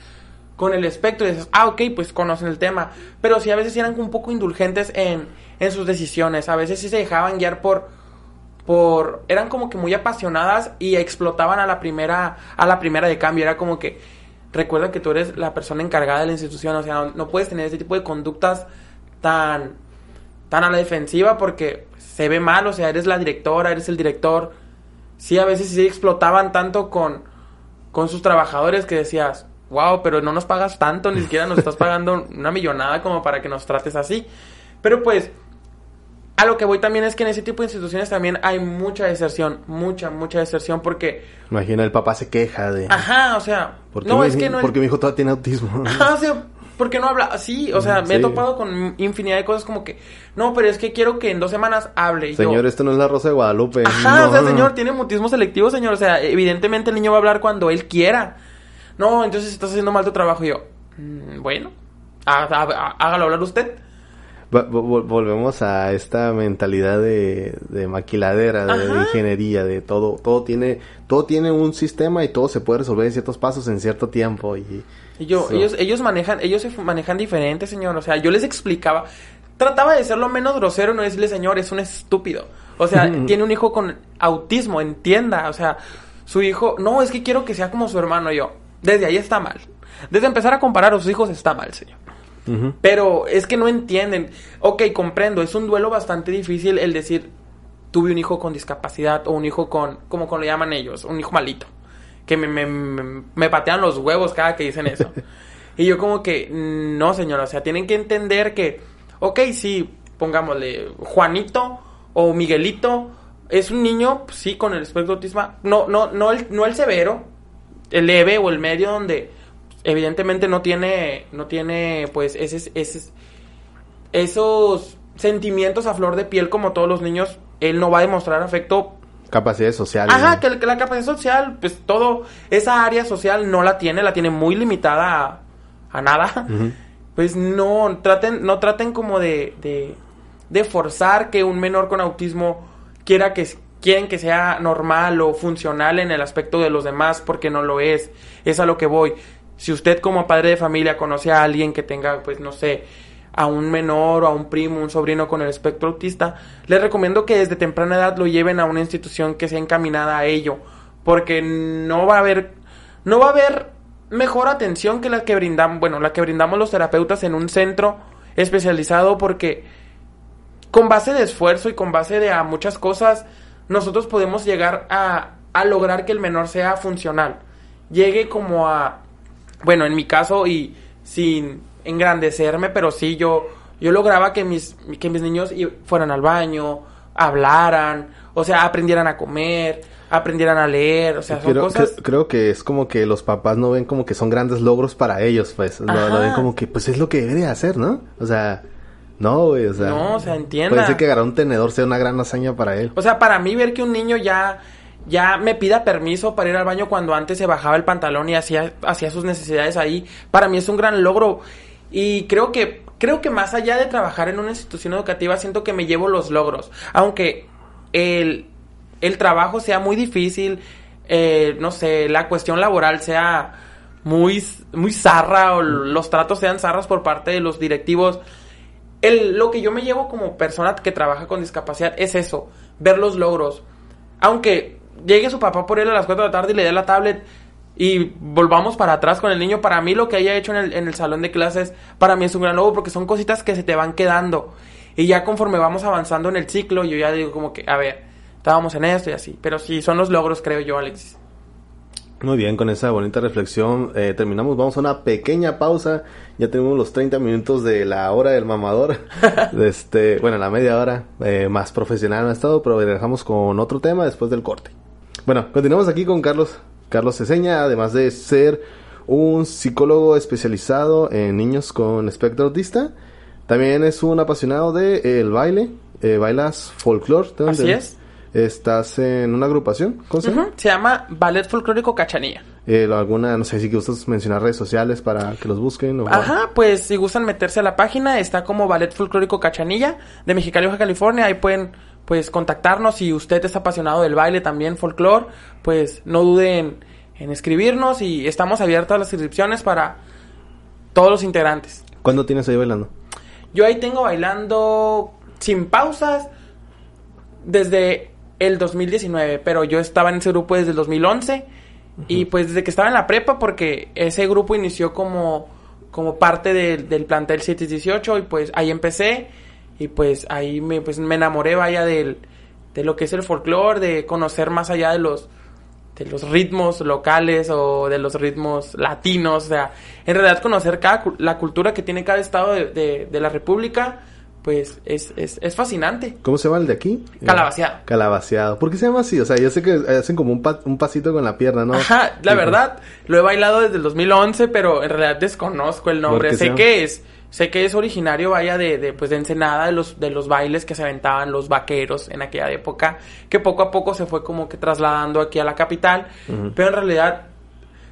con el espectro y dices, ah, ok, pues conocen el tema. Pero sí a veces eran un poco indulgentes en, en sus decisiones, a veces sí se dejaban guiar por, por, eran como que muy apasionadas y explotaban a la primera, a la primera de cambio, era como que, recuerda que tú eres la persona encargada de la institución, o sea, no, puedes tener ese tipo de conductas tan, tan a la defensiva porque se ve mal, o sea, eres la directora, eres el director. Sí, a veces sí explotaban tanto con, con sus trabajadores que decías, wow, pero no nos pagas tanto, ni siquiera nos estás [LAUGHS] pagando una millonada como para que nos trates así. Pero pues, a lo que voy también es que en ese tipo de instituciones también hay mucha deserción, mucha, mucha deserción porque... Imagina, el papá se queja de... Ajá, o sea... no, es que no... Porque mi hijo todavía tiene autismo. Ajá, o sea, ¿por qué no habla? Sí, o sea, me he topado con infinidad de cosas como que, no, pero es que quiero que en dos semanas hable. Señor, esto no es la Rosa de Guadalupe. Ajá, o sea, señor, tiene mutismo selectivo, señor. O sea, evidentemente el niño va a hablar cuando él quiera. No, entonces estás haciendo mal tu trabajo. Y yo, mm, bueno, hágalo hablar usted. volvemos a esta mentalidad de, maquiladera, de, ingeniería, de todo, todo tiene, todo tiene un sistema y todo se puede resolver en ciertos pasos en cierto tiempo y, yo, ellos, ellos manejan, ellos se manejan diferente, señor. O sea, yo les explicaba, trataba de ser lo menos grosero, no decirle, señor, es un estúpido. O sea, [LAUGHS] tiene un hijo con autismo, entienda. O sea, su hijo, no, es que quiero que sea como su hermano. Yo, desde ahí está mal. Desde empezar a comparar a sus hijos está mal, señor. Pero es que no entienden. Ok, comprendo, es un duelo bastante difícil el decir, tuve un hijo con discapacidad o un hijo con, como, como lo llaman ellos, un hijo malito. Que me, me, me patean los huevos cada que dicen eso. [LAUGHS] y yo como que, no, señor, o sea, tienen que entender que, ok, sí, pongámosle, Juanito o Miguelito es un niño, sí, con el espectro autismo, no, no, no el, no el severo, el leve o el medio donde evidentemente no tiene, no tiene, pues, ese, ese, esos sentimientos a flor de piel como todos los niños, él no va a demostrar afecto. Capacidad social. Ajá, que, la capacidad social, pues todo, esa área social no la tiene, la tiene muy limitada a, nada. [LAUGHS] Pues no, traten, no traten como de, de, de forzar que un menor con autismo quiera que, quieren que sea normal o funcional en el aspecto de los demás porque no lo es. Es a lo que voy. Si usted como padre de familia conoce a alguien que tenga, pues no sé, a un menor o a un primo, un sobrino con el espectro autista, le recomiendo que desde temprana edad lo lleven a una institución que sea encaminada a ello, porque no va a haber no va a haber mejor atención que la que brindamos, bueno, la que brindamos los terapeutas en un centro especializado porque con base de esfuerzo y con base de a muchas cosas nosotros podemos llegar a, a lograr que el menor sea funcional. Llegue como a, bueno, en mi caso y sin engrandecerme, pero sí yo, yo lograba que mis, que mis niños fueran al baño, hablaran, o sea, aprendieran a comer, aprendieran a leer, o sea, son creo, cosas... creo que es como que los papás no ven como que son grandes logros para ellos, pues, lo, ven como que, pues, es lo que debería hacer, ¿no? O sea... No, güey, o sea. No, o sea, entienda. Puede ser que agarrar un tenedor sea una gran hazaña para él. O sea, para mí ver que un niño ya ya me pida permiso para ir al baño cuando antes se bajaba el pantalón y hacía, hacía sus necesidades ahí, para mí es un gran logro. Y creo que, creo que más allá de trabajar en una institución educativa, siento que me llevo los logros. Aunque el, el trabajo sea muy difícil, eh, no sé, la cuestión laboral sea muy, muy zarra o los tratos sean zarras por parte de los directivos el, lo que yo me llevo como persona que trabaja con discapacidad es eso, ver los logros. Aunque llegue su papá por él a las 4 de la tarde y le dé la tablet y volvamos para atrás con el niño, para mí lo que haya hecho en el, en el salón de clases, para mí es un gran logro porque son cositas que se te van quedando. Y ya conforme vamos avanzando en el ciclo, yo ya digo como que, a ver, estábamos en esto y así. Pero sí, son los logros, creo yo, Alexis. Muy bien, con esa bonita reflexión eh, terminamos. Vamos a una pequeña pausa. Ya tenemos los 30 minutos de la hora del mamador. [LAUGHS] este, bueno, la media hora eh, más profesional en estado, pero dejamos con otro tema después del corte. Bueno, continuamos aquí con Carlos. Carlos Ceseña, además de ser un psicólogo especializado en niños con espectro autista, también es un apasionado del el baile. Eh, bailas folclore. Así es. ¿Estás en una agrupación? ¿Cómo se llama? Se llama Ballet Folclórico Cachanilla. Eh, alguna, no sé si gustas mencionar redes sociales para que los busquen. O... Ajá, pues si gustan meterse a la página, está como Ballet Folclórico Cachanilla de Mexicali, Baja California. Ahí pueden pues contactarnos. Si usted es apasionado del baile también, folclore, pues no duden en escribirnos y estamos abiertos a las inscripciones para todos los integrantes. ¿Cuándo tienes ahí bailando? Yo ahí tengo bailando sin pausas desde el 2019, pero yo estaba en ese grupo desde el 2011 y pues desde que estaba en la prepa porque ese grupo inició como, como parte del plantel 718 y pues ahí empecé y pues ahí me, pues, me enamoré vaya del, de lo que es el folclore, de conocer más allá de los de los ritmos locales o de los ritmos latinos, o sea, en realidad conocer cada, la cultura que tiene cada estado de, de la república, pues es, es, es fascinante. ¿Cómo se llama el de aquí? Calabaceado. Calabaceado. ¿Por qué se llama así? O sea, yo sé que hacen como un, pa- un pasito con la pierna, ¿no? Ajá, la verdad, lo he bailado desde el 2011, pero en realidad desconozco el nombre. ¿Por qué Sé que es, sé que es originario, vaya, de, de, pues, de Ensenada, de los, de los bailes que se aventaban los vaqueros en aquella época, que poco a poco se fue como que trasladando aquí a la capital, pero en realidad...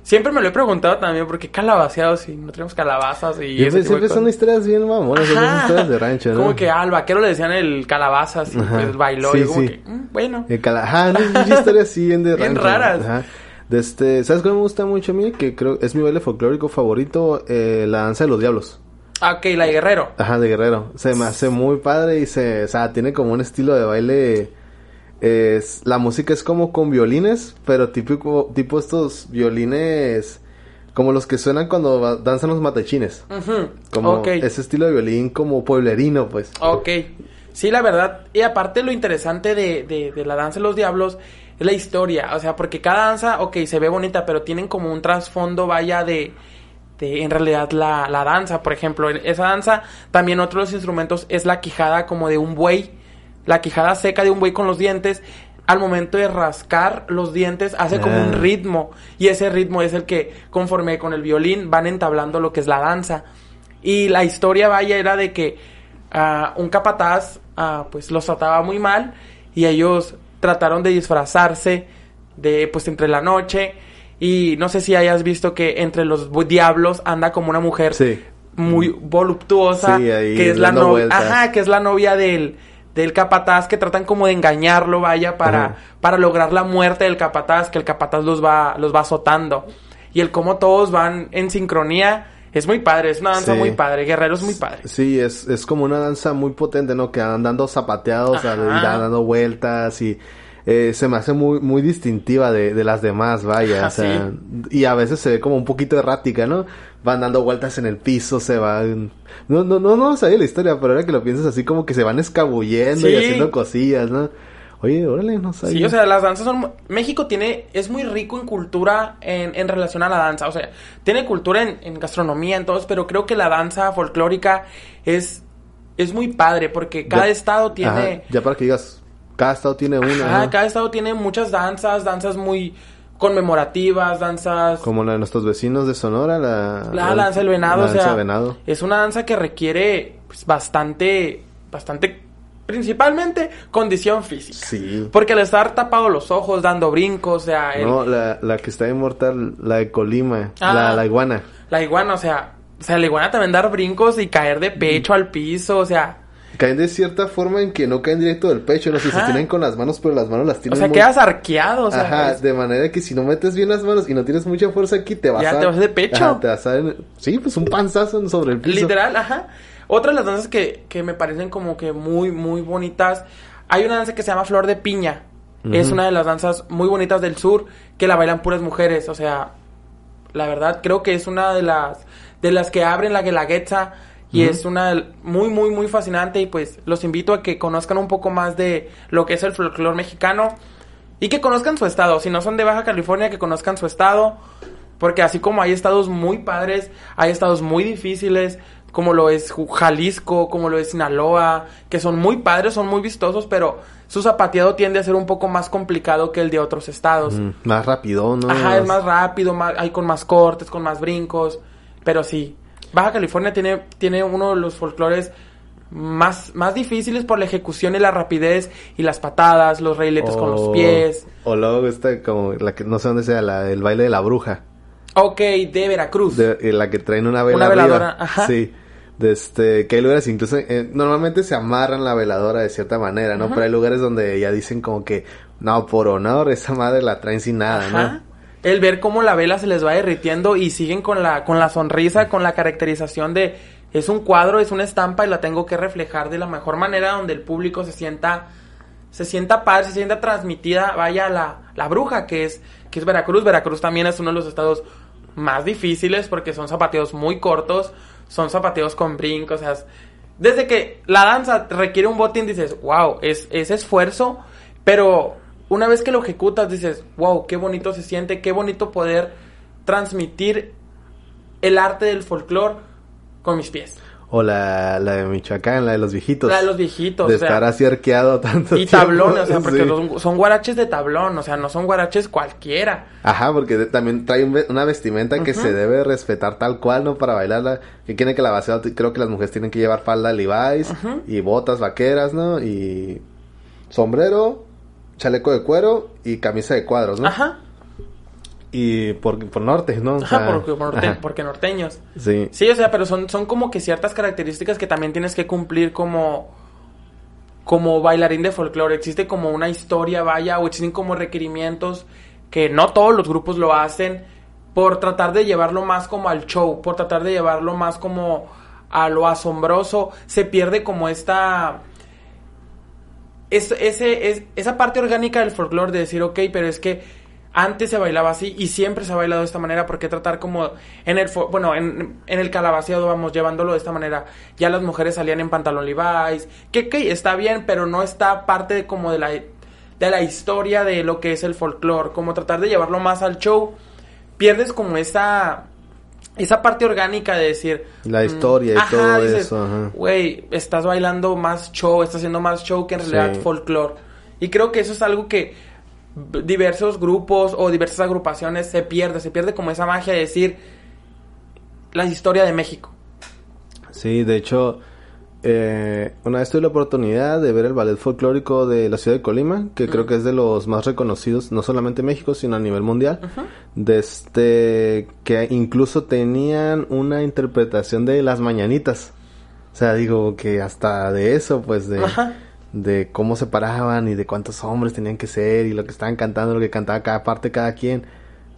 Siempre me lo he preguntado también, ¿por qué calabaceados si no tenemos calabazas y Siempre, ese tipo de siempre son historias bien mamonas, son historias de rancho, ¿no? Como que al vaquero le decían el calabazas y Ajá. pues bailó Sí, y como sí. que, mm, bueno. El cala- Ajá, no, es historias así bien de Bien rancho. raras. Ajá. De este, ¿sabes qué me gusta mucho a mí? Que creo es mi baile folclórico favorito, eh, la danza de los diablos. Ah, ok, la de Guerrero. Ajá, de guerrero. Se me hace muy padre y se, o sea, tiene como un estilo de baile. Es, la música es como con violines, pero típico, tipo estos violines como los que suenan cuando danzan los matechines. Ujú, Como ese estilo de violín como pueblerino, pues. Ok. Sí, la verdad. Y aparte lo interesante de, de, de la danza de los diablos es la historia. O sea, porque cada danza, ok, se ve bonita, pero tienen como un trasfondo, vaya, de, de en realidad la, la danza. Por ejemplo, en esa danza también otro de los instrumentos es la quijada como de un buey. La quijada seca de un buey con los dientes. Al momento de rascar los dientes hace como un Ah. ritmo. Y ese ritmo es el que, conforme con el violín, van entablando lo que es la danza. Y la historia, vaya, era de que ah, un capataz, ah, pues los trataba muy mal y ellos trataron de disfrazarse de, pues, entre la noche. Y no sé si hayas visto que entre los diablos anda como una mujer Sí. muy voluptuosa, Sí, ahí que es la novia, ajá, que es la novia del, del capataz, que tratan como de engañarlo, vaya, para, Ajá. para lograr la muerte del capataz, que el capataz los va, los va azotando. Y el cómo todos van en sincronía, es muy padre, es una danza Sí. muy padre, Guerrero es muy padre. Sí, es, es como una danza muy potente, ¿no? Que andan dando zapateados, dando vueltas y eh, se me hace muy, muy distintiva de, de las demás, vaya. O sea, y a veces se ve como un poquito errática, ¿no? Van dando vueltas en el piso, se van... No, no, no, no sabía la historia, pero ahora que lo piensas así como que se van escabullendo y haciendo cosillas, ¿no? Oye, órale, no sabía. Sí, o sea, las danzas son... México tiene... Es muy rico en cultura en, en relación a la danza. O sea, tiene cultura en, en gastronomía, en todos, pero creo que la danza folclórica es... Es muy padre porque cada Ya- estado tiene... Ajá, ya para que digas, cada estado tiene una, Ajá, ¿no? cada estado tiene muchas danzas, danzas muy conmemorativas, danzas... Como la de nuestros vecinos de Sonora, la... La, danza del venado, la o sea, danza venado. es una danza que requiere pues, bastante, bastante, principalmente condición física. Sí. Porque al estar tapado los ojos, dando brincos, o sea, el- No, la, la que está inmortal, la de Colima, Ah. la, la iguana. la iguana, o sea, o sea, la iguana también dar brincos y caer de pecho al piso, o sea, Caen de cierta forma en que no caen directo del pecho, no sé, se tienen con las manos, pero las manos las o tienen sea, muy... quedas arqueado, o sea, Ajá, es- de manera que si no metes bien las manos y no tienes mucha fuerza aquí, te vas Ya a... te vas de pecho. Ajá, te vas a... Sí, pues un panzazo sobre el piso. literal, ajá. Otra de las danzas que, que me parecen como que muy, muy bonitas, hay una danza que se llama Flor de Piña. Es una de las danzas muy bonitas del sur que la bailan puras mujeres, o sea, la verdad creo que es una de las de las que abren la guelaguetza y es una muy muy muy fascinante y pues los invito a que conozcan un poco más de lo que es el folclore mexicano y que conozcan su estado, si no son de Baja California que conozcan su estado, porque así como hay estados muy padres, hay estados muy difíciles, como lo es Jalisco, como lo es Sinaloa, que son muy padres, son muy vistosos, pero su zapateado tiende a ser un poco más complicado que el de otros estados. Mm, más rápido, ¿no? Ajá, es más rápido, más, hay con más cortes, con más brincos, pero sí. Baja California tiene, tiene uno de los folclores más, más difíciles por la ejecución y la rapidez y las patadas, los reiletes con los O- pies. O luego está como la que no sé dónde sea, la, el baile de la bruja. Ok, de Veracruz. De, eh, la que traen una vela Una arriba. veladora, ajá. Sí. De este, que hay lugares incluso, eh, normalmente se amarran la veladora de cierta manera, ¿no? Pero hay lugares donde ya dicen como que, no, por honor, esa madre la traen sin nada, Ajá. ¿no? El ver cómo la vela se les va derritiendo y siguen con la, con la sonrisa, con la caracterización de es un cuadro, es una estampa y la tengo que reflejar de la mejor manera donde el público se sienta, se sienta padre, se sienta transmitida, vaya la, la bruja que es, que es Veracruz. Veracruz también es uno de los estados más difíciles porque son zapateos muy cortos, son zapateos con brincos, o sea, es- desde que la danza requiere un botín dices, wow, es, es esfuerzo, pero una vez que lo ejecutas dices, wow, qué bonito se siente, qué bonito poder transmitir el arte del folclore con mis pies. O la, la de Michoacán, la de los viejitos. La de los viejitos. De o sea, estar así arqueado [LAUGHS] tanto Y tablón, o sea, porque Sí. son, son guaraches de tablón, o sea, no son guaraches cualquiera. Ajá, porque de- también trae un una vestimenta que se debe respetar tal cual, ¿no? Para bailarla. Que quiere que la base, creo que las mujeres tienen que llevar falda Levi's y botas vaqueras, ¿no? Y sombrero, chaleco de cuero y camisa de cuadros, ¿no? Ajá, Y por, por norte, ¿no? O ajá, sea, porque, por norte- ajá. porque norteños. Sí. Sí, o sea, pero son, son como que ciertas características que también tienes que cumplir como, como bailarín de folclore. Existe como una historia, vaya, o existen como requerimientos que no todos los grupos lo hacen por tratar de llevarlo más como al show, por tratar de llevarlo más como a lo asombroso. Se pierde como esta... Es, ese, es, esa parte orgánica del folclore de decir, ok, pero es que antes se bailaba así y siempre se ha bailado de esta manera, ¿por qué tratar como en el, bueno, en, en el calabaceado, vamos, llevándolo de esta manera? Ya las mujeres salían en pantalón Levi's, que, que está bien, pero no está parte de como de la, de la historia de lo que es el folclore, como tratar de llevarlo más al show, pierdes como esa, esa parte orgánica de decir... La mm, historia y todo dices, eso. Güey, estás bailando más show, estás haciendo más show que en realidad Sí. folclore. Y creo que eso es algo que diversos grupos o diversas agrupaciones se pierde, se pierde como esa magia de decir la historia de México. Sí, de hecho, eh, una vez tuve la oportunidad de ver el ballet folclórico de la ciudad de Colima, que creo que es de los más reconocidos, no solamente en México, sino a nivel mundial. De este, que incluso tenían una interpretación de las mañanitas. O sea, digo que hasta de eso, pues de, de cómo se paraban y de cuántos hombres tenían que ser y lo que estaban cantando, lo que cantaba cada parte, cada quien.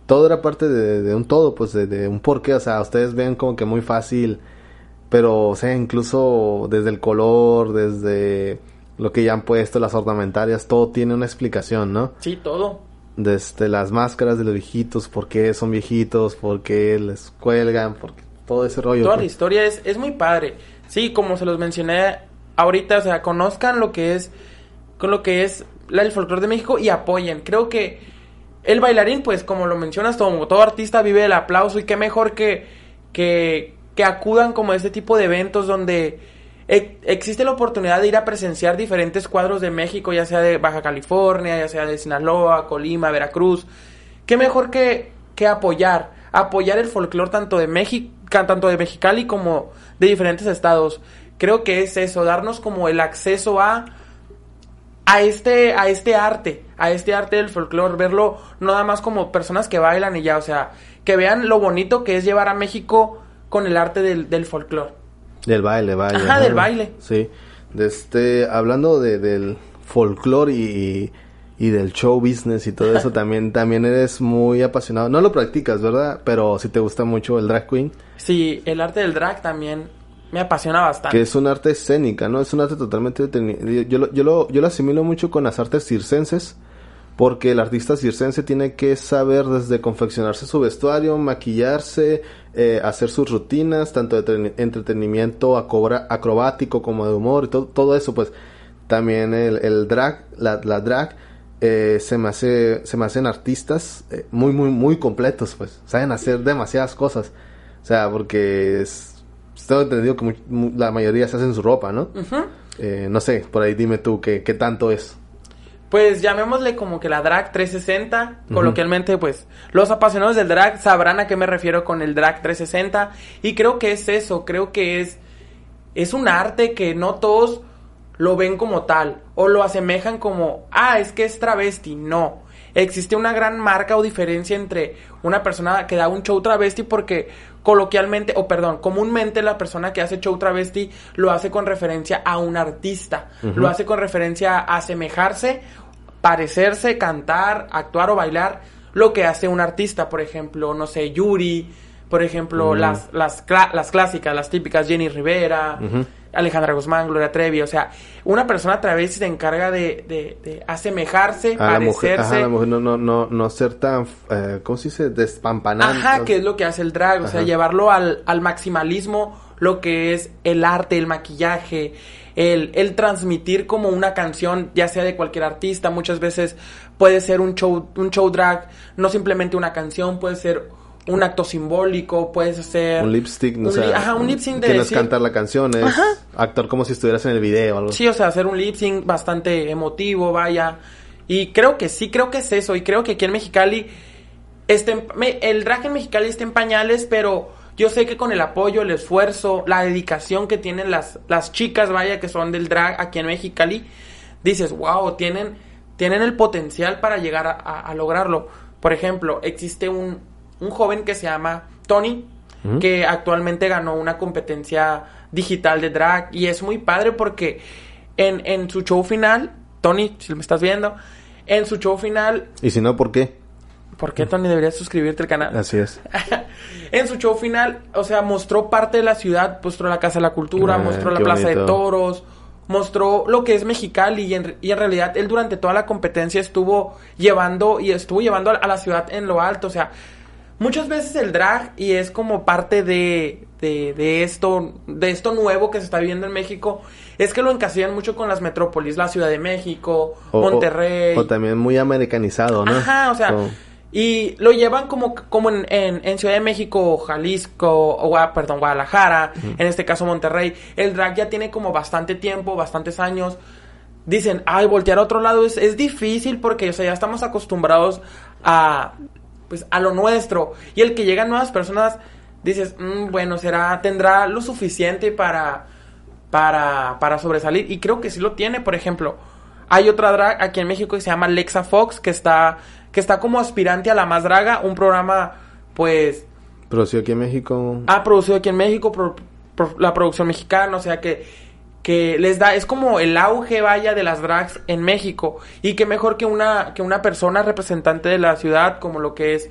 Todo era parte de, de un todo, pues de, de un porqué. O sea, ustedes ven como que muy fácil, pero o sea, incluso desde el color, desde lo que ya han puesto, las ornamentarias, todo tiene una explicación, ¿no? Sí, todo. Desde las máscaras de los viejitos, por qué son viejitos, por qué les cuelgan, por qué- todo ese rollo. Toda la pues. historia es, es muy padre. Sí, como se los mencioné ahorita, o sea, conozcan lo que es con lo que es la, el folclore de México y apoyen. Creo que el bailarín, pues, como lo mencionas, todo, todo artista vive el aplauso y qué mejor que, que, que acudan como a este tipo de eventos donde e- existe la oportunidad de ir a presenciar diferentes cuadros de México, ya sea de Baja California, ya sea de Sinaloa, Colima, Veracruz. Qué mejor que, que apoyar, apoyar el folclore tanto de México, tanto de Mexicali como de diferentes estados. Creo que es eso, darnos como el acceso a a este, a este arte, a este arte del folclore, verlo nada más como personas que bailan y ya, o sea, que vean lo bonito que es llevar a México con el arte del, del folclore. Del baile, baile. Ajá, del baile. Sí. De este, hablando de, del folclore y, y, del show business y todo eso, [LAUGHS] también, también eres muy apasionado. No lo practicas, ¿verdad? Pero si te gusta mucho el drag queen, Sí, el arte del drag también me apasiona bastante. que es un arte escénica, ¿no? Es un arte totalmente... Yo, lo- yo, lo, yo lo asimilo mucho con las artes circenses, porque el artista circense tiene que saber desde confeccionarse su vestuario, maquillarse, eh, hacer sus rutinas, tanto de tre- entretenimiento acobra- acrobático como de humor y todo, todo eso, pues también el, el drag, la, la drag, eh, se me hace, se me hacen artistas eh, muy, muy, muy completos, pues, saben hacer demasiadas cosas, o sea, porque es, tengo entendido que la mayoría se hacen su ropa, ¿no? Eh, no sé, por ahí dime tú qué, qué tanto es. Pues llamémosle como que la drag 360. Coloquialmente, pues los apasionados del drag sabrán a qué me refiero con el drag 360. Y creo que es eso, creo que es, es un arte que no todos lo ven como tal o lo asemejan como, ah, es que es travesti. No. Existe una gran marca o diferencia entre una persona que da un show travesti porque coloquialmente, o perdón, comúnmente la persona que hace show travesti lo hace con referencia a un artista, lo hace con referencia a asemejarse, parecerse, cantar, actuar o bailar lo que hace un artista, por ejemplo, no sé, Yuri, por ejemplo, las, las, las clásicas, las típicas Jenny Rivera, Alejandra Guzmán, Gloria Trevi, o sea, una persona travesti se encarga de, de, de asemejarse, A la mujer, parecerse. ajá, la mujer no, no, no, no ser tan, eh, ¿cómo se dice? Despampanante. Ajá, que es lo que hace el drag, o sea, llevarlo al, al maximalismo, lo que es el arte, el maquillaje, el, el transmitir como una canción, ya sea de cualquier artista, muchas veces puede ser un show, un show drag, no simplemente una canción, puede ser un acto simbólico, puedes hacer... Un lipstick, no sé. ajá, un lip sync de Que no es decir- cantar la canción, es Ajá. actuar como si estuvieras en el video o algo. Sí, o sea, hacer un lip sync bastante emotivo, vaya. Y creo que sí, creo que es eso. Y creo que aquí en Mexicali, este, me- el drag en Mexicali está en pañales, pero yo sé que con el apoyo, el esfuerzo, la dedicación que tienen las, las chicas, vaya, que son del drag aquí en Mexicali, dices, wow, tienen, tienen el potencial para llegar a, a- a lograrlo. Por ejemplo, existe un, un joven que se llama Tony, que actualmente ganó una competencia digital de drag y es muy padre porque en, en su show final, Tony, si me estás viendo, en su show final, Y si no, ¿por qué? ¿por qué Tony deberías suscribirte al canal? Así es. [LAUGHS] en su show final, o sea, mostró parte de la ciudad, mostró la Casa de la Cultura, Ah, mostró la Plaza de. Toros, mostró lo que es Mexicali y en, y en realidad él durante toda la competencia estuvo llevando y estuvo llevando a, a la ciudad en lo alto, o sea, muchas veces el drag y es como parte de, de, de esto, de esto nuevo que se está viviendo en México, es que lo encasillan mucho con las metrópolis, la Ciudad de México, O- Monterrey. O, también muy americanizado, ¿no? Ajá, o sea, y lo llevan como, como en, en, en Ciudad de México, Jalisco, o Gua- perdón, Guadalajara, en este caso Monterrey. El drag ya tiene como bastante tiempo, bastantes años. Dicen, ay, voltear a otro lado es, es difícil porque, o sea, ya estamos acostumbrados a, pues, a lo nuestro. Y el que llegan nuevas personas, dices, "Mm, bueno, será, tendrá lo suficiente para, para, para sobresalir. Y creo que sí lo tiene, por ejemplo. Hay otra drag aquí en México que se llama Lexa Fox, que está, que está como aspirante a la más draga, un programa, pues, Producido aquí en México. ha producido aquí en México, pro- pro- la producción mexicana, o sea que, que les da, es como el auge, vaya, de las drags en México. Y que mejor que una, que una persona representante de la ciudad, como lo que es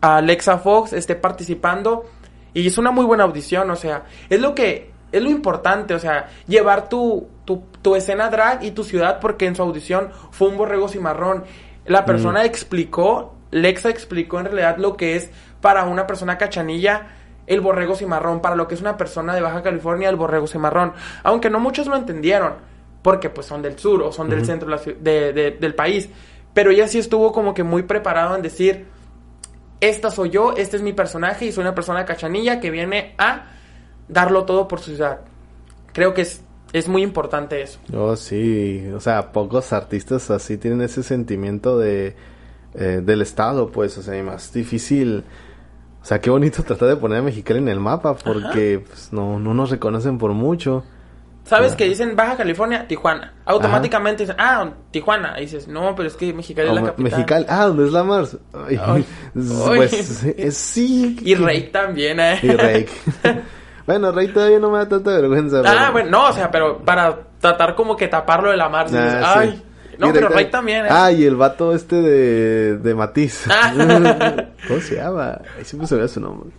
Alexa Fox, esté participando. Y es una muy buena audición, o sea, es lo que, es lo importante, o sea, llevar tu, tu, tu escena drag y tu ciudad, porque en su audición fue un borrego cimarrón. La persona explicó, Lexa explicó en realidad lo que es para una persona cachanilla el borrego cimarrón, para lo que es una persona de Baja California el borrego cimarrón. Aunque no muchos lo entendieron, porque pues son del sur o son del centro de del país. Pero ella sí estuvo como que muy preparado en decir, esta soy yo, este es mi personaje y soy una persona cachanilla que viene a darlo todo por su ciudad. Creo que es, es muy importante eso. Oh, sí. O sea, pocos artistas así tienen ese sentimiento de eh, del estado, pues. O sea, y más difícil. O sea, qué bonito [LAUGHS] tratar de poner a Mexicali en el mapa porque pues, no, no nos reconocen por mucho. ¿Sabes Ajá. que dicen Baja California, Tijuana? Automáticamente dicen, ah, Tijuana. Y dices, no, pero es que Mexicali es la capital. Mexicali. Ah, ¿dónde es la Mars? Ay, [LAUGHS] Ay. pues eh, sí. Y Rey también, ¿eh? Y Rey. [LAUGHS] bueno, Rey todavía no me da tanta vergüenza. Ah, pero- bueno, no, o sea, pero para tratar como que taparlo de la mar. dices, Ah, sí. Ay, no, pero ta- también, ¿eh? Ah, y el vato este de, de Matiz. Ah. [LAUGHS] ¿Cómo se llama? Ahí siempre se ve su nombre.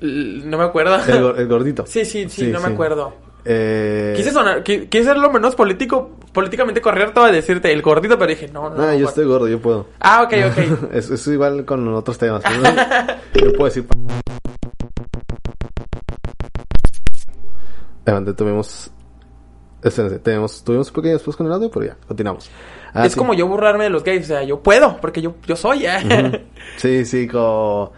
No me acuerdo. El, gor- el gordito. Sí, sí, sí, no me acuerdo. Eh, Quise sonar, qui- quise ser lo menos político, políticamente correcto a decirte el gordito, pero dije, no, no. No, no, yo estoy gordo, yo puedo. Ah, ok, ok. [LAUGHS] es, es igual con otros temas. ¿no? [LAUGHS] yo puedo decir... Adelante, tuvimos... espérense, tenemos, tuvimos un pequeño después con el audio, pero ya, continuamos. Ah, es sí. como yo burlarme de los gays, o sea, yo puedo, porque yo, yo soy, ¿eh? [LAUGHS] Sí, sí, con,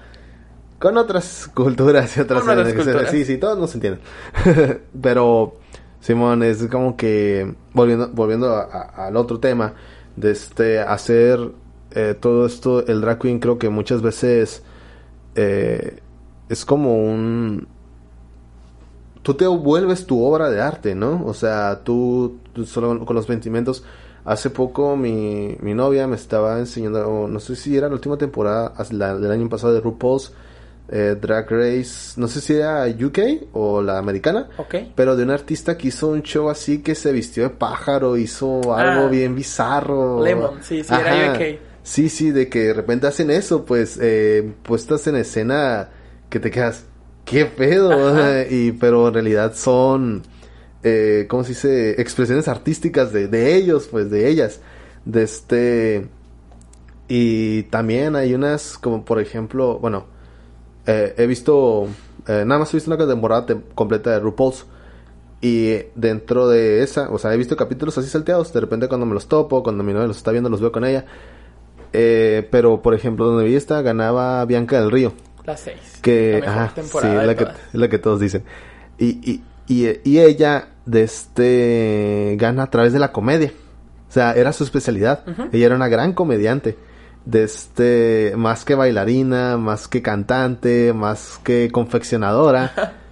con otras culturas y otras... Con otras culturas. Sí, sí, todos nos entienden. [LAUGHS] Pero, Simón, es como que, volviendo, volviendo a- a- al otro tema, de este, hacer eh, todo esto, el drag queen creo que muchas veces eh, es como un... Tú te vuelves tu obra de arte, ¿no? O sea, tú, tú solo con los sentimientos... Hace poco mi, mi novia me estaba enseñando, no sé si era la última temporada la- del año pasado de RuPaul's eh, Drag Race, no sé si era UK o la americana, ok. pero de un artista que hizo un show así que se vistió de pájaro, hizo algo Ah. bien bizarro. Lemon, sí, sí, era UK. Sí, sí, de que de repente hacen eso, pues, eh, puestas en escena que te quedas, ¿qué pedo? Y, pero en realidad son, eh, ¿cómo se dice? Expresiones artísticas de, de ellos, pues, de ellas. De este... Y también hay unas, como por ejemplo, bueno, eh, he visto, eh, nada más he visto una temporada te- completa de RuPaul's. Y dentro de esa, o sea, he visto capítulos así salteados. De repente cuando me los topo, cuando mi novia los está viendo, los veo con ella. Eh, pero, por ejemplo, donde vi esta, ganaba Bianca del Río. La 6. Que, ajá, sí, la que, la que todos dicen. Y, y, y, y, ella, de este, gana a través de la comedia. O sea, era su especialidad. Ella era una gran comediante. De este, más que bailarina, más que cantante, más que confeccionadora. [LAUGHS]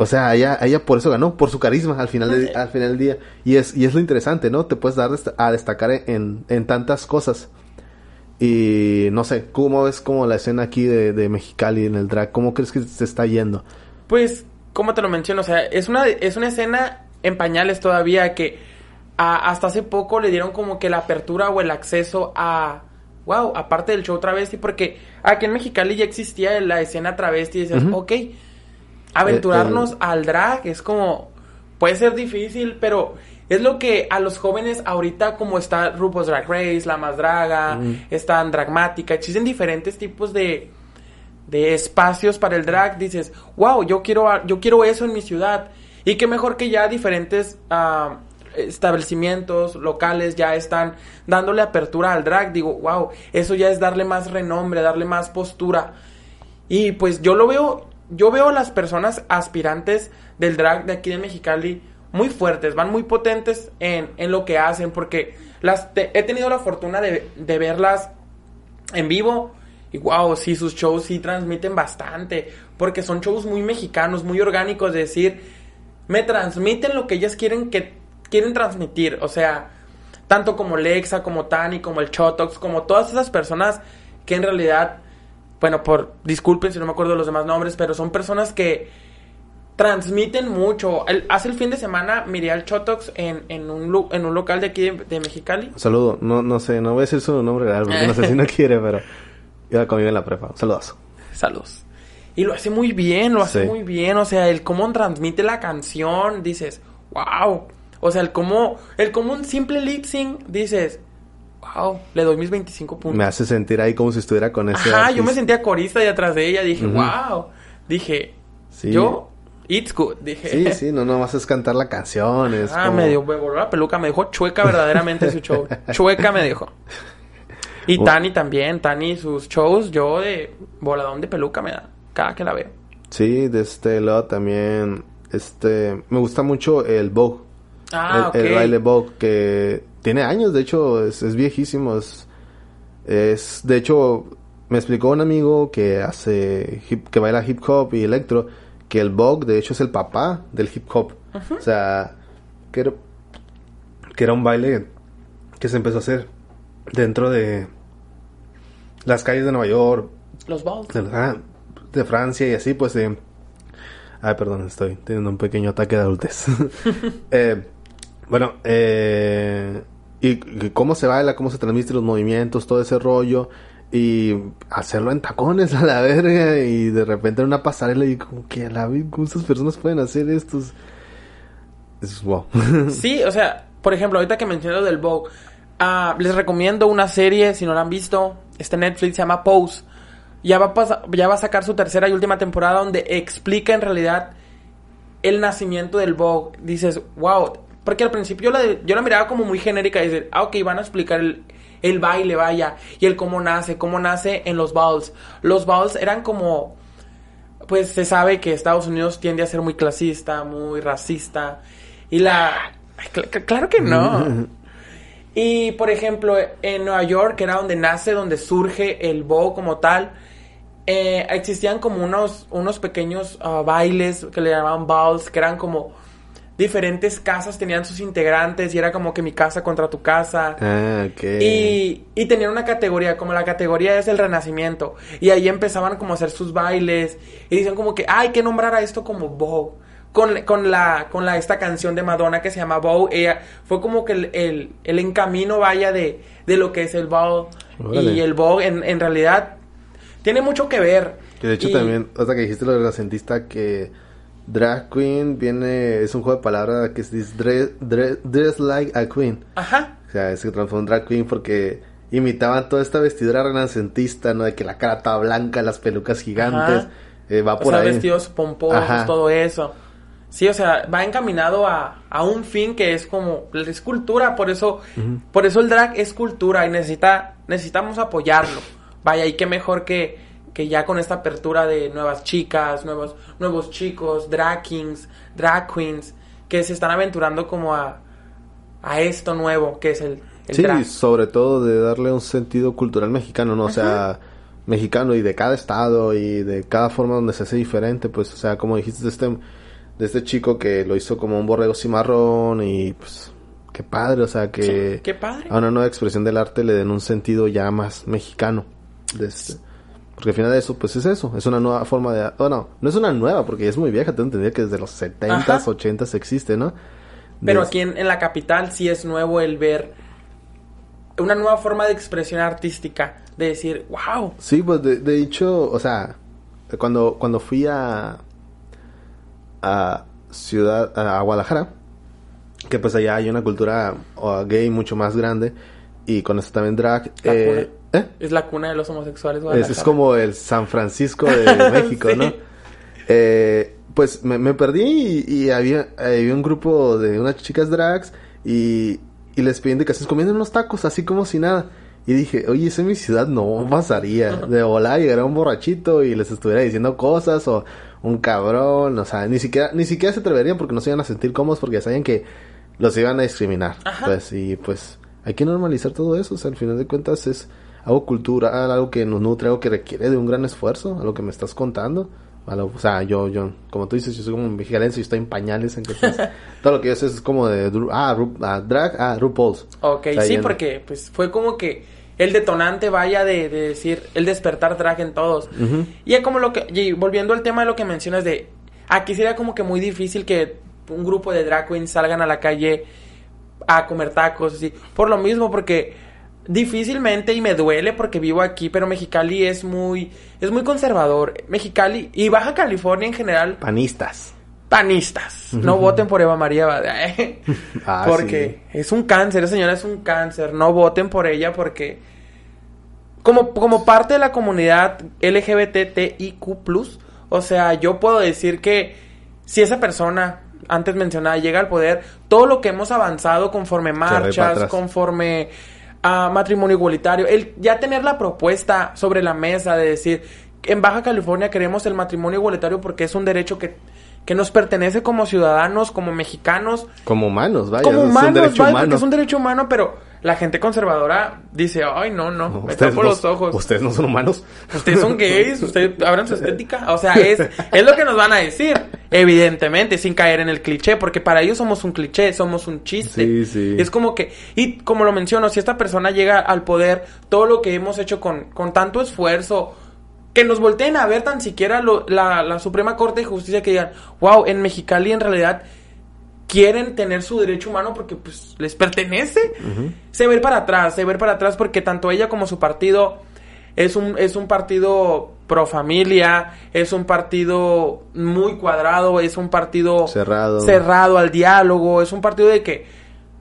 O sea, ella, ella por eso ganó, por su carisma al final, de, al final del día. Y es, y es lo interesante, ¿no? Te puedes dar a destacar en, en tantas cosas. Y no sé, ¿cómo ves como la escena aquí de, de Mexicali en el drag? ¿Cómo crees que se está yendo? Pues, como te lo menciono, o sea, es una, es una escena en pañales todavía que a, hasta hace poco le dieron como que la apertura o el acceso a, wow, aparte del show travesti, porque aquí en Mexicali ya existía la escena travesti y dices, ok, aventurarnos al drag es como, puede ser difícil, pero es lo que a los jóvenes ahorita como está RuPaul's Drag Race, La Más Draga, están Dragmática, existen diferentes tipos de, de espacios para el drag, dices, wow, yo quiero, yo quiero eso en mi ciudad. Y qué mejor que ya diferentes uh, establecimientos locales ya están dándole apertura al drag. Digo, wow, eso ya es darle más renombre, darle más postura. Y pues yo lo veo, yo veo a las personas aspirantes del drag de aquí de Mexicali muy fuertes, van muy potentes en, en lo que hacen, porque las he tenido la fortuna de, de, verlas en vivo. Y wow, sí, sus shows sí transmiten bastante, porque son shows muy mexicanos, muy orgánicos, es decir, me transmiten lo que ellas quieren que quieren transmitir, o sea, tanto como Lexa, como Tani, como el Chotox, como todas esas personas que en realidad, bueno, por disculpen si no me acuerdo de los demás nombres, pero son personas que transmiten mucho. hace el fin de semana miré al Chotox en, en, un, en un local de aquí de, Mexicali. saludo, no, no sé, no voy a decir su nombre real porque no sé si no [LAUGHS] quiere, pero iba conmigo en la prepa. Saludos. Saludos. Y lo hace muy bien, lo hace muy bien. O sea, el cómo transmite la canción, dices, wow. O sea, el cómo, el cómo un simple lip sync, dices, wow, le doy mis 25 puntos. Me hace sentir ahí como si estuviera con ese. Ajá, yo me sentía corista y atrás de ella, dije, wow. Dije, yo, it's good, dije. Sí, sí, no nomás es cantar la canción, es Ah, me dio, me voló la peluca, me dejó chueca verdaderamente su show. [LAUGHS] chueca me dejó. Y Tani también, Tani sus shows, yo de voladón de peluca me da cada que la veo. Sí, de este lado también, este, me gusta mucho el Vogue. Ah, el, el, baile Vogue, que tiene años, de hecho, es, es viejísimo. Es, es, de hecho, me explicó un amigo que hace, hip, que baila hip hop y electro, que el Vogue, de hecho, es el papá del hip hop. Uh -huh. O sea, que era, que era un baile que se empezó a hacer dentro de las calles de Nueva York. Los. De, ah, de Francia y así, pues. Eh, ay, perdón, estoy teniendo un pequeño ataque de adultez. [LAUGHS] eh, bueno, eh, y, y, cómo se baila, cómo se transmiten los movimientos, todo ese rollo. Y hacerlo en tacones [LAUGHS] a la verga. Y de repente en una pasarela y como que a la vez, ¿cómo personas pueden hacer estos? Es wow. [LAUGHS] sí, o sea, por ejemplo, ahorita que mencioné lo del Vogue, uh, les recomiendo una serie, si no la han visto, este Netflix se llama Pose. Ya va, a pasar, ya va a sacar su tercera y última temporada donde explica en realidad el nacimiento del Vogue. Dices, wow, porque al principio yo la, yo la miraba como muy genérica y dices, ah, ok, van a explicar el, el baile, vaya, y el cómo nace, cómo nace en los balls. Los balls eran como, pues se sabe que Estados Unidos tiende a ser muy clasista, muy racista, y la... Cl claro que no. [LAUGHS] Y por ejemplo, en Nueva York, que era donde nace, donde surge el bow como tal, eh, existían como unos, unos pequeños uh, bailes que le llamaban balls, que eran como diferentes casas tenían sus integrantes y era como que mi casa contra tu casa. Ah, ok. Y, y tenían una categoría, como la categoría es el renacimiento. Y ahí empezaban como a hacer sus bailes. Y dicen como que, hay que nombrar a esto como bow. Con, con, la, con la, esta canción de Madonna que se llama Bow, ella fue como que el, el, el encamino vaya de, de lo que es el Bow. Vale. Y el Bow en, en realidad tiene mucho que ver. Que de hecho y... también, hasta que dijiste lo de la cientista que drag queen viene, es un juego de palabras que dice dress, dress, dress like a queen. Ajá. O sea, se transformó en drag queen porque imitaban toda esta vestidura renacentista, ¿no? De que la cara toda blanca, las pelucas gigantes, eh, va por sea, ahí. vestidos pomposos, Ajá. todo eso. Sí, o sea, va encaminado a, a un fin que es como la escultura, por eso, uh -huh. por eso el drag es cultura y necesita necesitamos apoyarlo. Vaya, y qué mejor que, que ya con esta apertura de nuevas chicas, nuevos, nuevos chicos, drag kings, drag queens, que se están aventurando como a, a esto nuevo, que es el, el sí, drag. sobre todo de darle un sentido cultural mexicano, ¿no? O sea, mexicano y de cada estado y de cada forma donde se hace diferente, pues, o sea, como dijiste de este, de este chico que lo hizo como un borrego cimarrón y pues, qué padre, o sea, que Sí, qué padre. a una nueva expresión del arte le den un sentido ya más mexicano. de este- porque al final de eso, pues es eso, es una nueva forma de... Bueno, no es una nueva, porque es muy vieja, tengo entendido que desde los 70s, Ajá. 80s existe, ¿no? Pero aquí en, en la capital sí es nuevo el ver una nueva forma de expresión artística, de decir, wow, Sí, pues de, de hecho, o sea, cuando, cuando fui a, a Ciudad, a Guadalajara, que pues allá hay una cultura uh, gay mucho más grande y con eso también drag. Eh, ¿eh? es la cuna de los homosexuales. Es, es como el San Francisco de [LAUGHS] México, Sí. ¿no? Eh, pues me, me perdí y, y había, había un grupo de unas chicas drags y, y les pedí indicaciones comiendo unos tacos, así como si nada. Y dije, oye, eso en mi ciudad no pasaría. [LAUGHS] De volar llegara un borrachito y les estuviera diciendo cosas o un cabrón, o sea, ni siquiera, ni siquiera se atreverían porque no se iban a sentir cómodos porque sabían que los iban a discriminar. Ajá. Pues, y pues hay que normalizar todo eso, o sea, al final de cuentas es algo cultural, algo que nos nutre, algo que requiere de un gran esfuerzo, a lo que me estás contando. A lo- o sea, yo, yo, como tú dices, yo soy como un mexicalense y estoy en pañales, entonces [LAUGHS] todo lo que yo sé es como de, ah, Ru- ah, drag, ah, RuPaul's. Ok, O sea, sí, porque pues fue como que el detonante vaya de, de decir el despertar drag en todos. Y es como lo que, y volviendo al tema de lo que mencionas de, aquí sería como que muy difícil que un grupo de drag queens salgan a la calle a comer tacos, así. Por lo mismo, porque difícilmente, y me duele porque vivo aquí, pero Mexicali es muy, es muy conservador. Mexicali y Baja California en general, Panistas. panistas. No voten por Eva María Bada, ¿eh? [LAUGHS] Ah, porque es un cáncer, esa señora es un cáncer. No voten por ella porque como, como parte de la comunidad LGBTIQ+, o sea, yo puedo decir que si esa persona antes mencionada llega al poder, todo lo que hemos avanzado conforme marchas, conforme a matrimonio igualitario, el ya tener la propuesta sobre la mesa de decir, en Baja California queremos el matrimonio igualitario porque es un derecho que, que nos pertenece como ciudadanos, como mexicanos, Como humanos, vaya. como es un humanos, derecho vaya, humano. porque es un derecho humano, pero la gente conservadora dice, ay, no, no, me Ustedes tapo no- los ojos. Ustedes no son humanos. Ustedes son gays, [LAUGHS] ustedes abran su estética. O sea, es, es lo que nos van a decir, evidentemente, sin caer en el cliché, porque para ellos somos un cliché, somos un chiste. Sí, sí. Es como que, y como lo menciono, si esta persona llega al poder, todo lo que hemos hecho con, con tanto esfuerzo, que nos volteen a ver tan siquiera lo- la, la Suprema Corte de Justicia que digan, wow, en Mexicali en realidad quieren tener su derecho humano porque pues les pertenece. Se ir para atrás, se ir para atrás porque tanto ella como su partido es un, es un partido pro familia, es un partido muy cuadrado, es un partido Cerrado. cerrado al diálogo, es un partido de que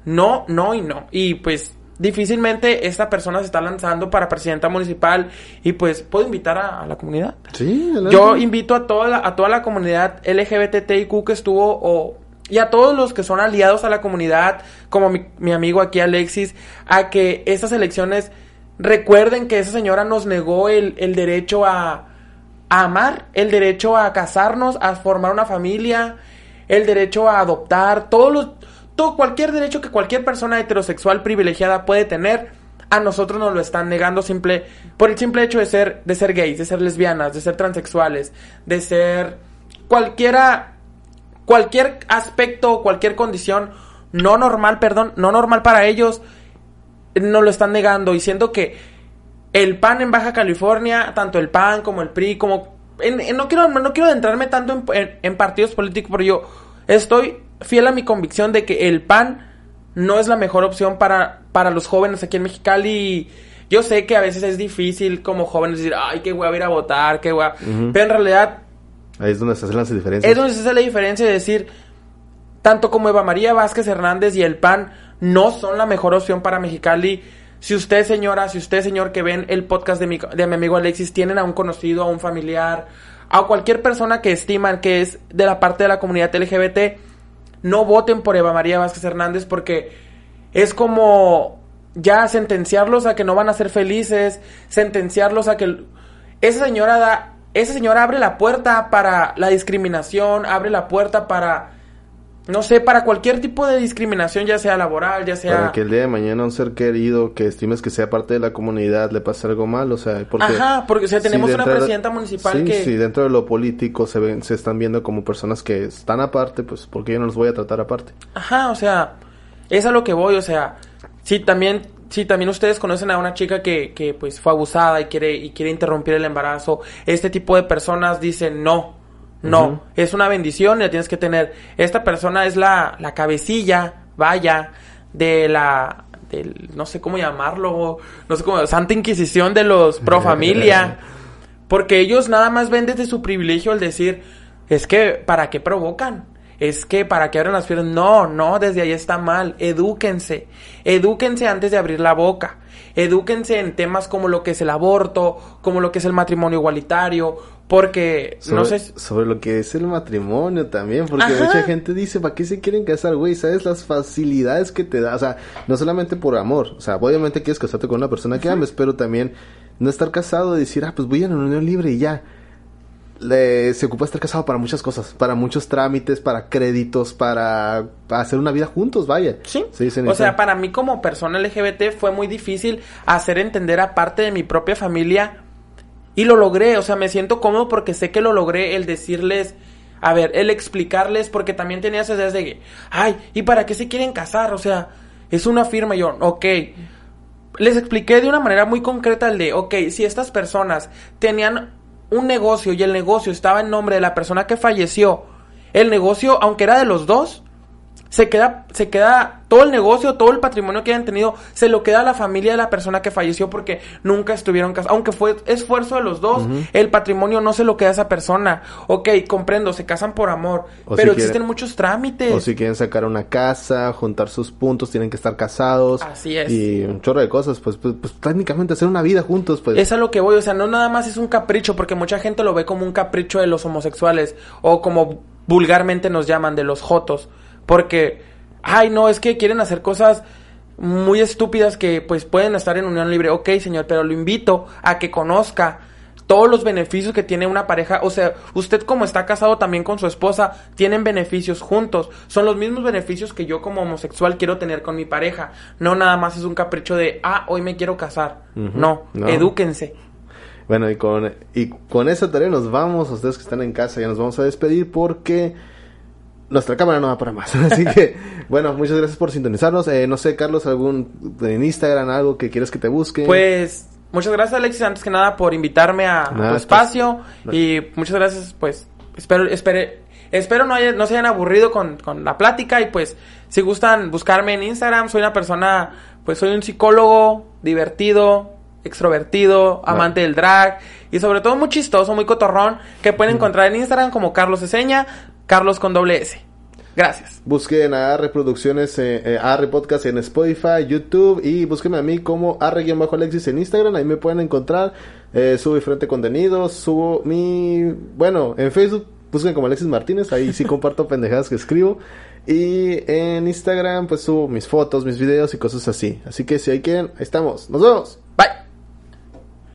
no, no y no. Y pues difícilmente esta persona se está lanzando para presidenta municipal y pues puedo invitar a, a la comunidad. Sí, adelante. Yo invito a toda la, a toda la comunidad LGBTIQ que estuvo o y a todos los que son aliados a la comunidad, como mi, mi amigo aquí Alexis, a que estas elecciones recuerden que esa señora nos negó el, el derecho a, a amar, el derecho a casarnos, a formar una familia, el derecho a adoptar, todos los, todo, cualquier derecho que cualquier persona heterosexual privilegiada puede tener, a nosotros nos lo están negando simple, por el simple hecho de ser, de ser gays, de ser lesbianas, de ser transexuales, de ser cualquiera, cualquier aspecto, cualquier condición no normal, perdón, no normal para ellos, nos lo están negando y siento que el PAN en Baja California, tanto el PAN como el PRI, como... en- en- no, quiero, no quiero adentrarme tanto en, en- en partidos políticos, pero yo estoy fiel a mi convicción de que el PAN no es la mejor opción para, para los jóvenes aquí en Mexicali. Y Yo sé que a veces es difícil como jóvenes decir, ay, qué hueva ir a votar, qué hueva. Pero en realidad Ahí es donde se hacen las diferencias. es donde se hace la diferencia de decir, tanto como Eva María Vázquez Hernández y el PAN no son la mejor opción para Mexicali. Si usted, señora, si usted, señor, que ven el podcast de mi, de mi amigo Alexis, tienen a un conocido, a un familiar, a cualquier persona que estiman que es de la parte de la comunidad LGBT, no voten por Eva María Vázquez Hernández porque es como ya sentenciarlos a que no van a ser felices, sentenciarlos a que esa señora da, esa señora abre la puerta para la discriminación, abre la puerta para no sé, para cualquier tipo de discriminación, ya sea laboral, ya sea... Para que el día de mañana un ser querido que estimes que sea parte de la comunidad le pase algo mal, o sea, porque... Ajá, porque o sea, tenemos una presidenta municipal que... Sí, dentro de lo político se ven, se están viendo como personas que están aparte, pues, porque yo no los voy a tratar aparte? Ajá, o sea, es a lo que voy, o sea, sí, también... Sí, también ustedes conocen a una chica que, que pues fue abusada y quiere, y quiere interrumpir el embarazo. Este tipo de personas dicen no, no, es una bendición y la tienes que tener. Esta persona es la, la cabecilla, vaya, de la, del, no sé cómo llamarlo, no sé cómo, Santa Inquisición de los [LAUGHS] pro familia. porque ellos nada más ven desde su privilegio el decir, es que, ¿para qué provocan? Es que para qué abren las piernas. No, no, desde ahí está mal. Edúquense. Edúquense antes de abrir la boca. Edúquense en temas como lo que es el aborto, como lo que es el matrimonio igualitario, porque, sobre, no sé. Sobre lo que es el matrimonio también, porque mucha gente dice, ¿para qué se quieren casar, güey? ¿Sabes las facilidades que te da? O sea, no solamente por amor, o sea, obviamente quieres casarte con una persona que ames, pero también no estar casado y decir, ah, pues voy a una unión libre y ya. Le, se ocupa estar casado para muchas cosas, para muchos trámites, para créditos, para, hacer una vida juntos, vaya. Sí. o sea, para mí como persona LGBT fue muy difícil hacer entender a parte de mi propia familia y lo logré, o sea, me siento cómodo porque sé que lo logré el decirles, a ver, el explicarles, porque también tenía esas ideas de que, ay, ¿y para qué se quieren casar? O sea, es una firma, y yo, ok. Les expliqué de una manera muy concreta el de, ok, si estas personas tenían un negocio y el negocio estaba en nombre de la persona que falleció, el negocio, aunque era de los dos, se queda, se queda todo el negocio, todo el patrimonio que hayan tenido, se lo queda a la familia de la persona que falleció porque nunca estuvieron casados. Aunque fue esfuerzo de los dos, el patrimonio no se lo queda a esa persona. Ok, comprendo, se casan por amor, pero existen muchos trámites. O si quieren sacar una casa, juntar sus puntos, tienen que estar casados. Así es. Y un chorro de cosas, pues, pues, pues técnicamente hacer una vida juntos, pues. Es a lo que voy, o sea, no nada más es un capricho, porque mucha gente lo ve como un capricho de los homosexuales, o como vulgarmente nos llaman de los jotos. Porque, ay, no, es que quieren hacer cosas muy estúpidas que pues pueden estar en unión libre. Ok, señor, pero lo invito a que conozca todos los beneficios que tiene una pareja. O sea, usted como está casado también con su esposa, tienen beneficios juntos. Son los mismos beneficios que yo como homosexual quiero tener con mi pareja. No nada más es un capricho de, ah, hoy me quiero casar. no, no, edúquense. Bueno, y con, y con esa tarea nos vamos. Ustedes que están en casa ya nos vamos a despedir porque nuestra cámara no va para más. [LAUGHS] Así que, bueno, muchas gracias por sintonizarnos. Eh, no sé, Carlos, algún en Instagram, algo que quieres que te busque. Pues, muchas gracias, Alexis, antes que nada, por invitarme a, tu espacio. Y muchas gracias, pues, espero, espere, espero no, haya, no se hayan aburrido con, con la plática. Y pues, si gustan buscarme en Instagram, soy una persona, pues, soy un psicólogo divertido, extrovertido, amante del drag y sobre todo muy chistoso, muy cotorrón, que pueden encontrar en Instagram como Carlos Eseña. Carlos con doble S. Gracias. Busquen a Arre Producciones, eh, eh, Arre Podcast en Spotify, YouTube y búsquenme a mí como Arre-Alexis en Instagram. Ahí me pueden encontrar. Eh, subo diferente contenido. Subo mi. Bueno, en Facebook busquen como Alexis Martínez. Ahí sí [LAUGHS] comparto pendejadas que escribo. Y en Instagram pues subo mis fotos, mis videos y cosas así. Así que si hay quien, ahí estamos. Nos vemos.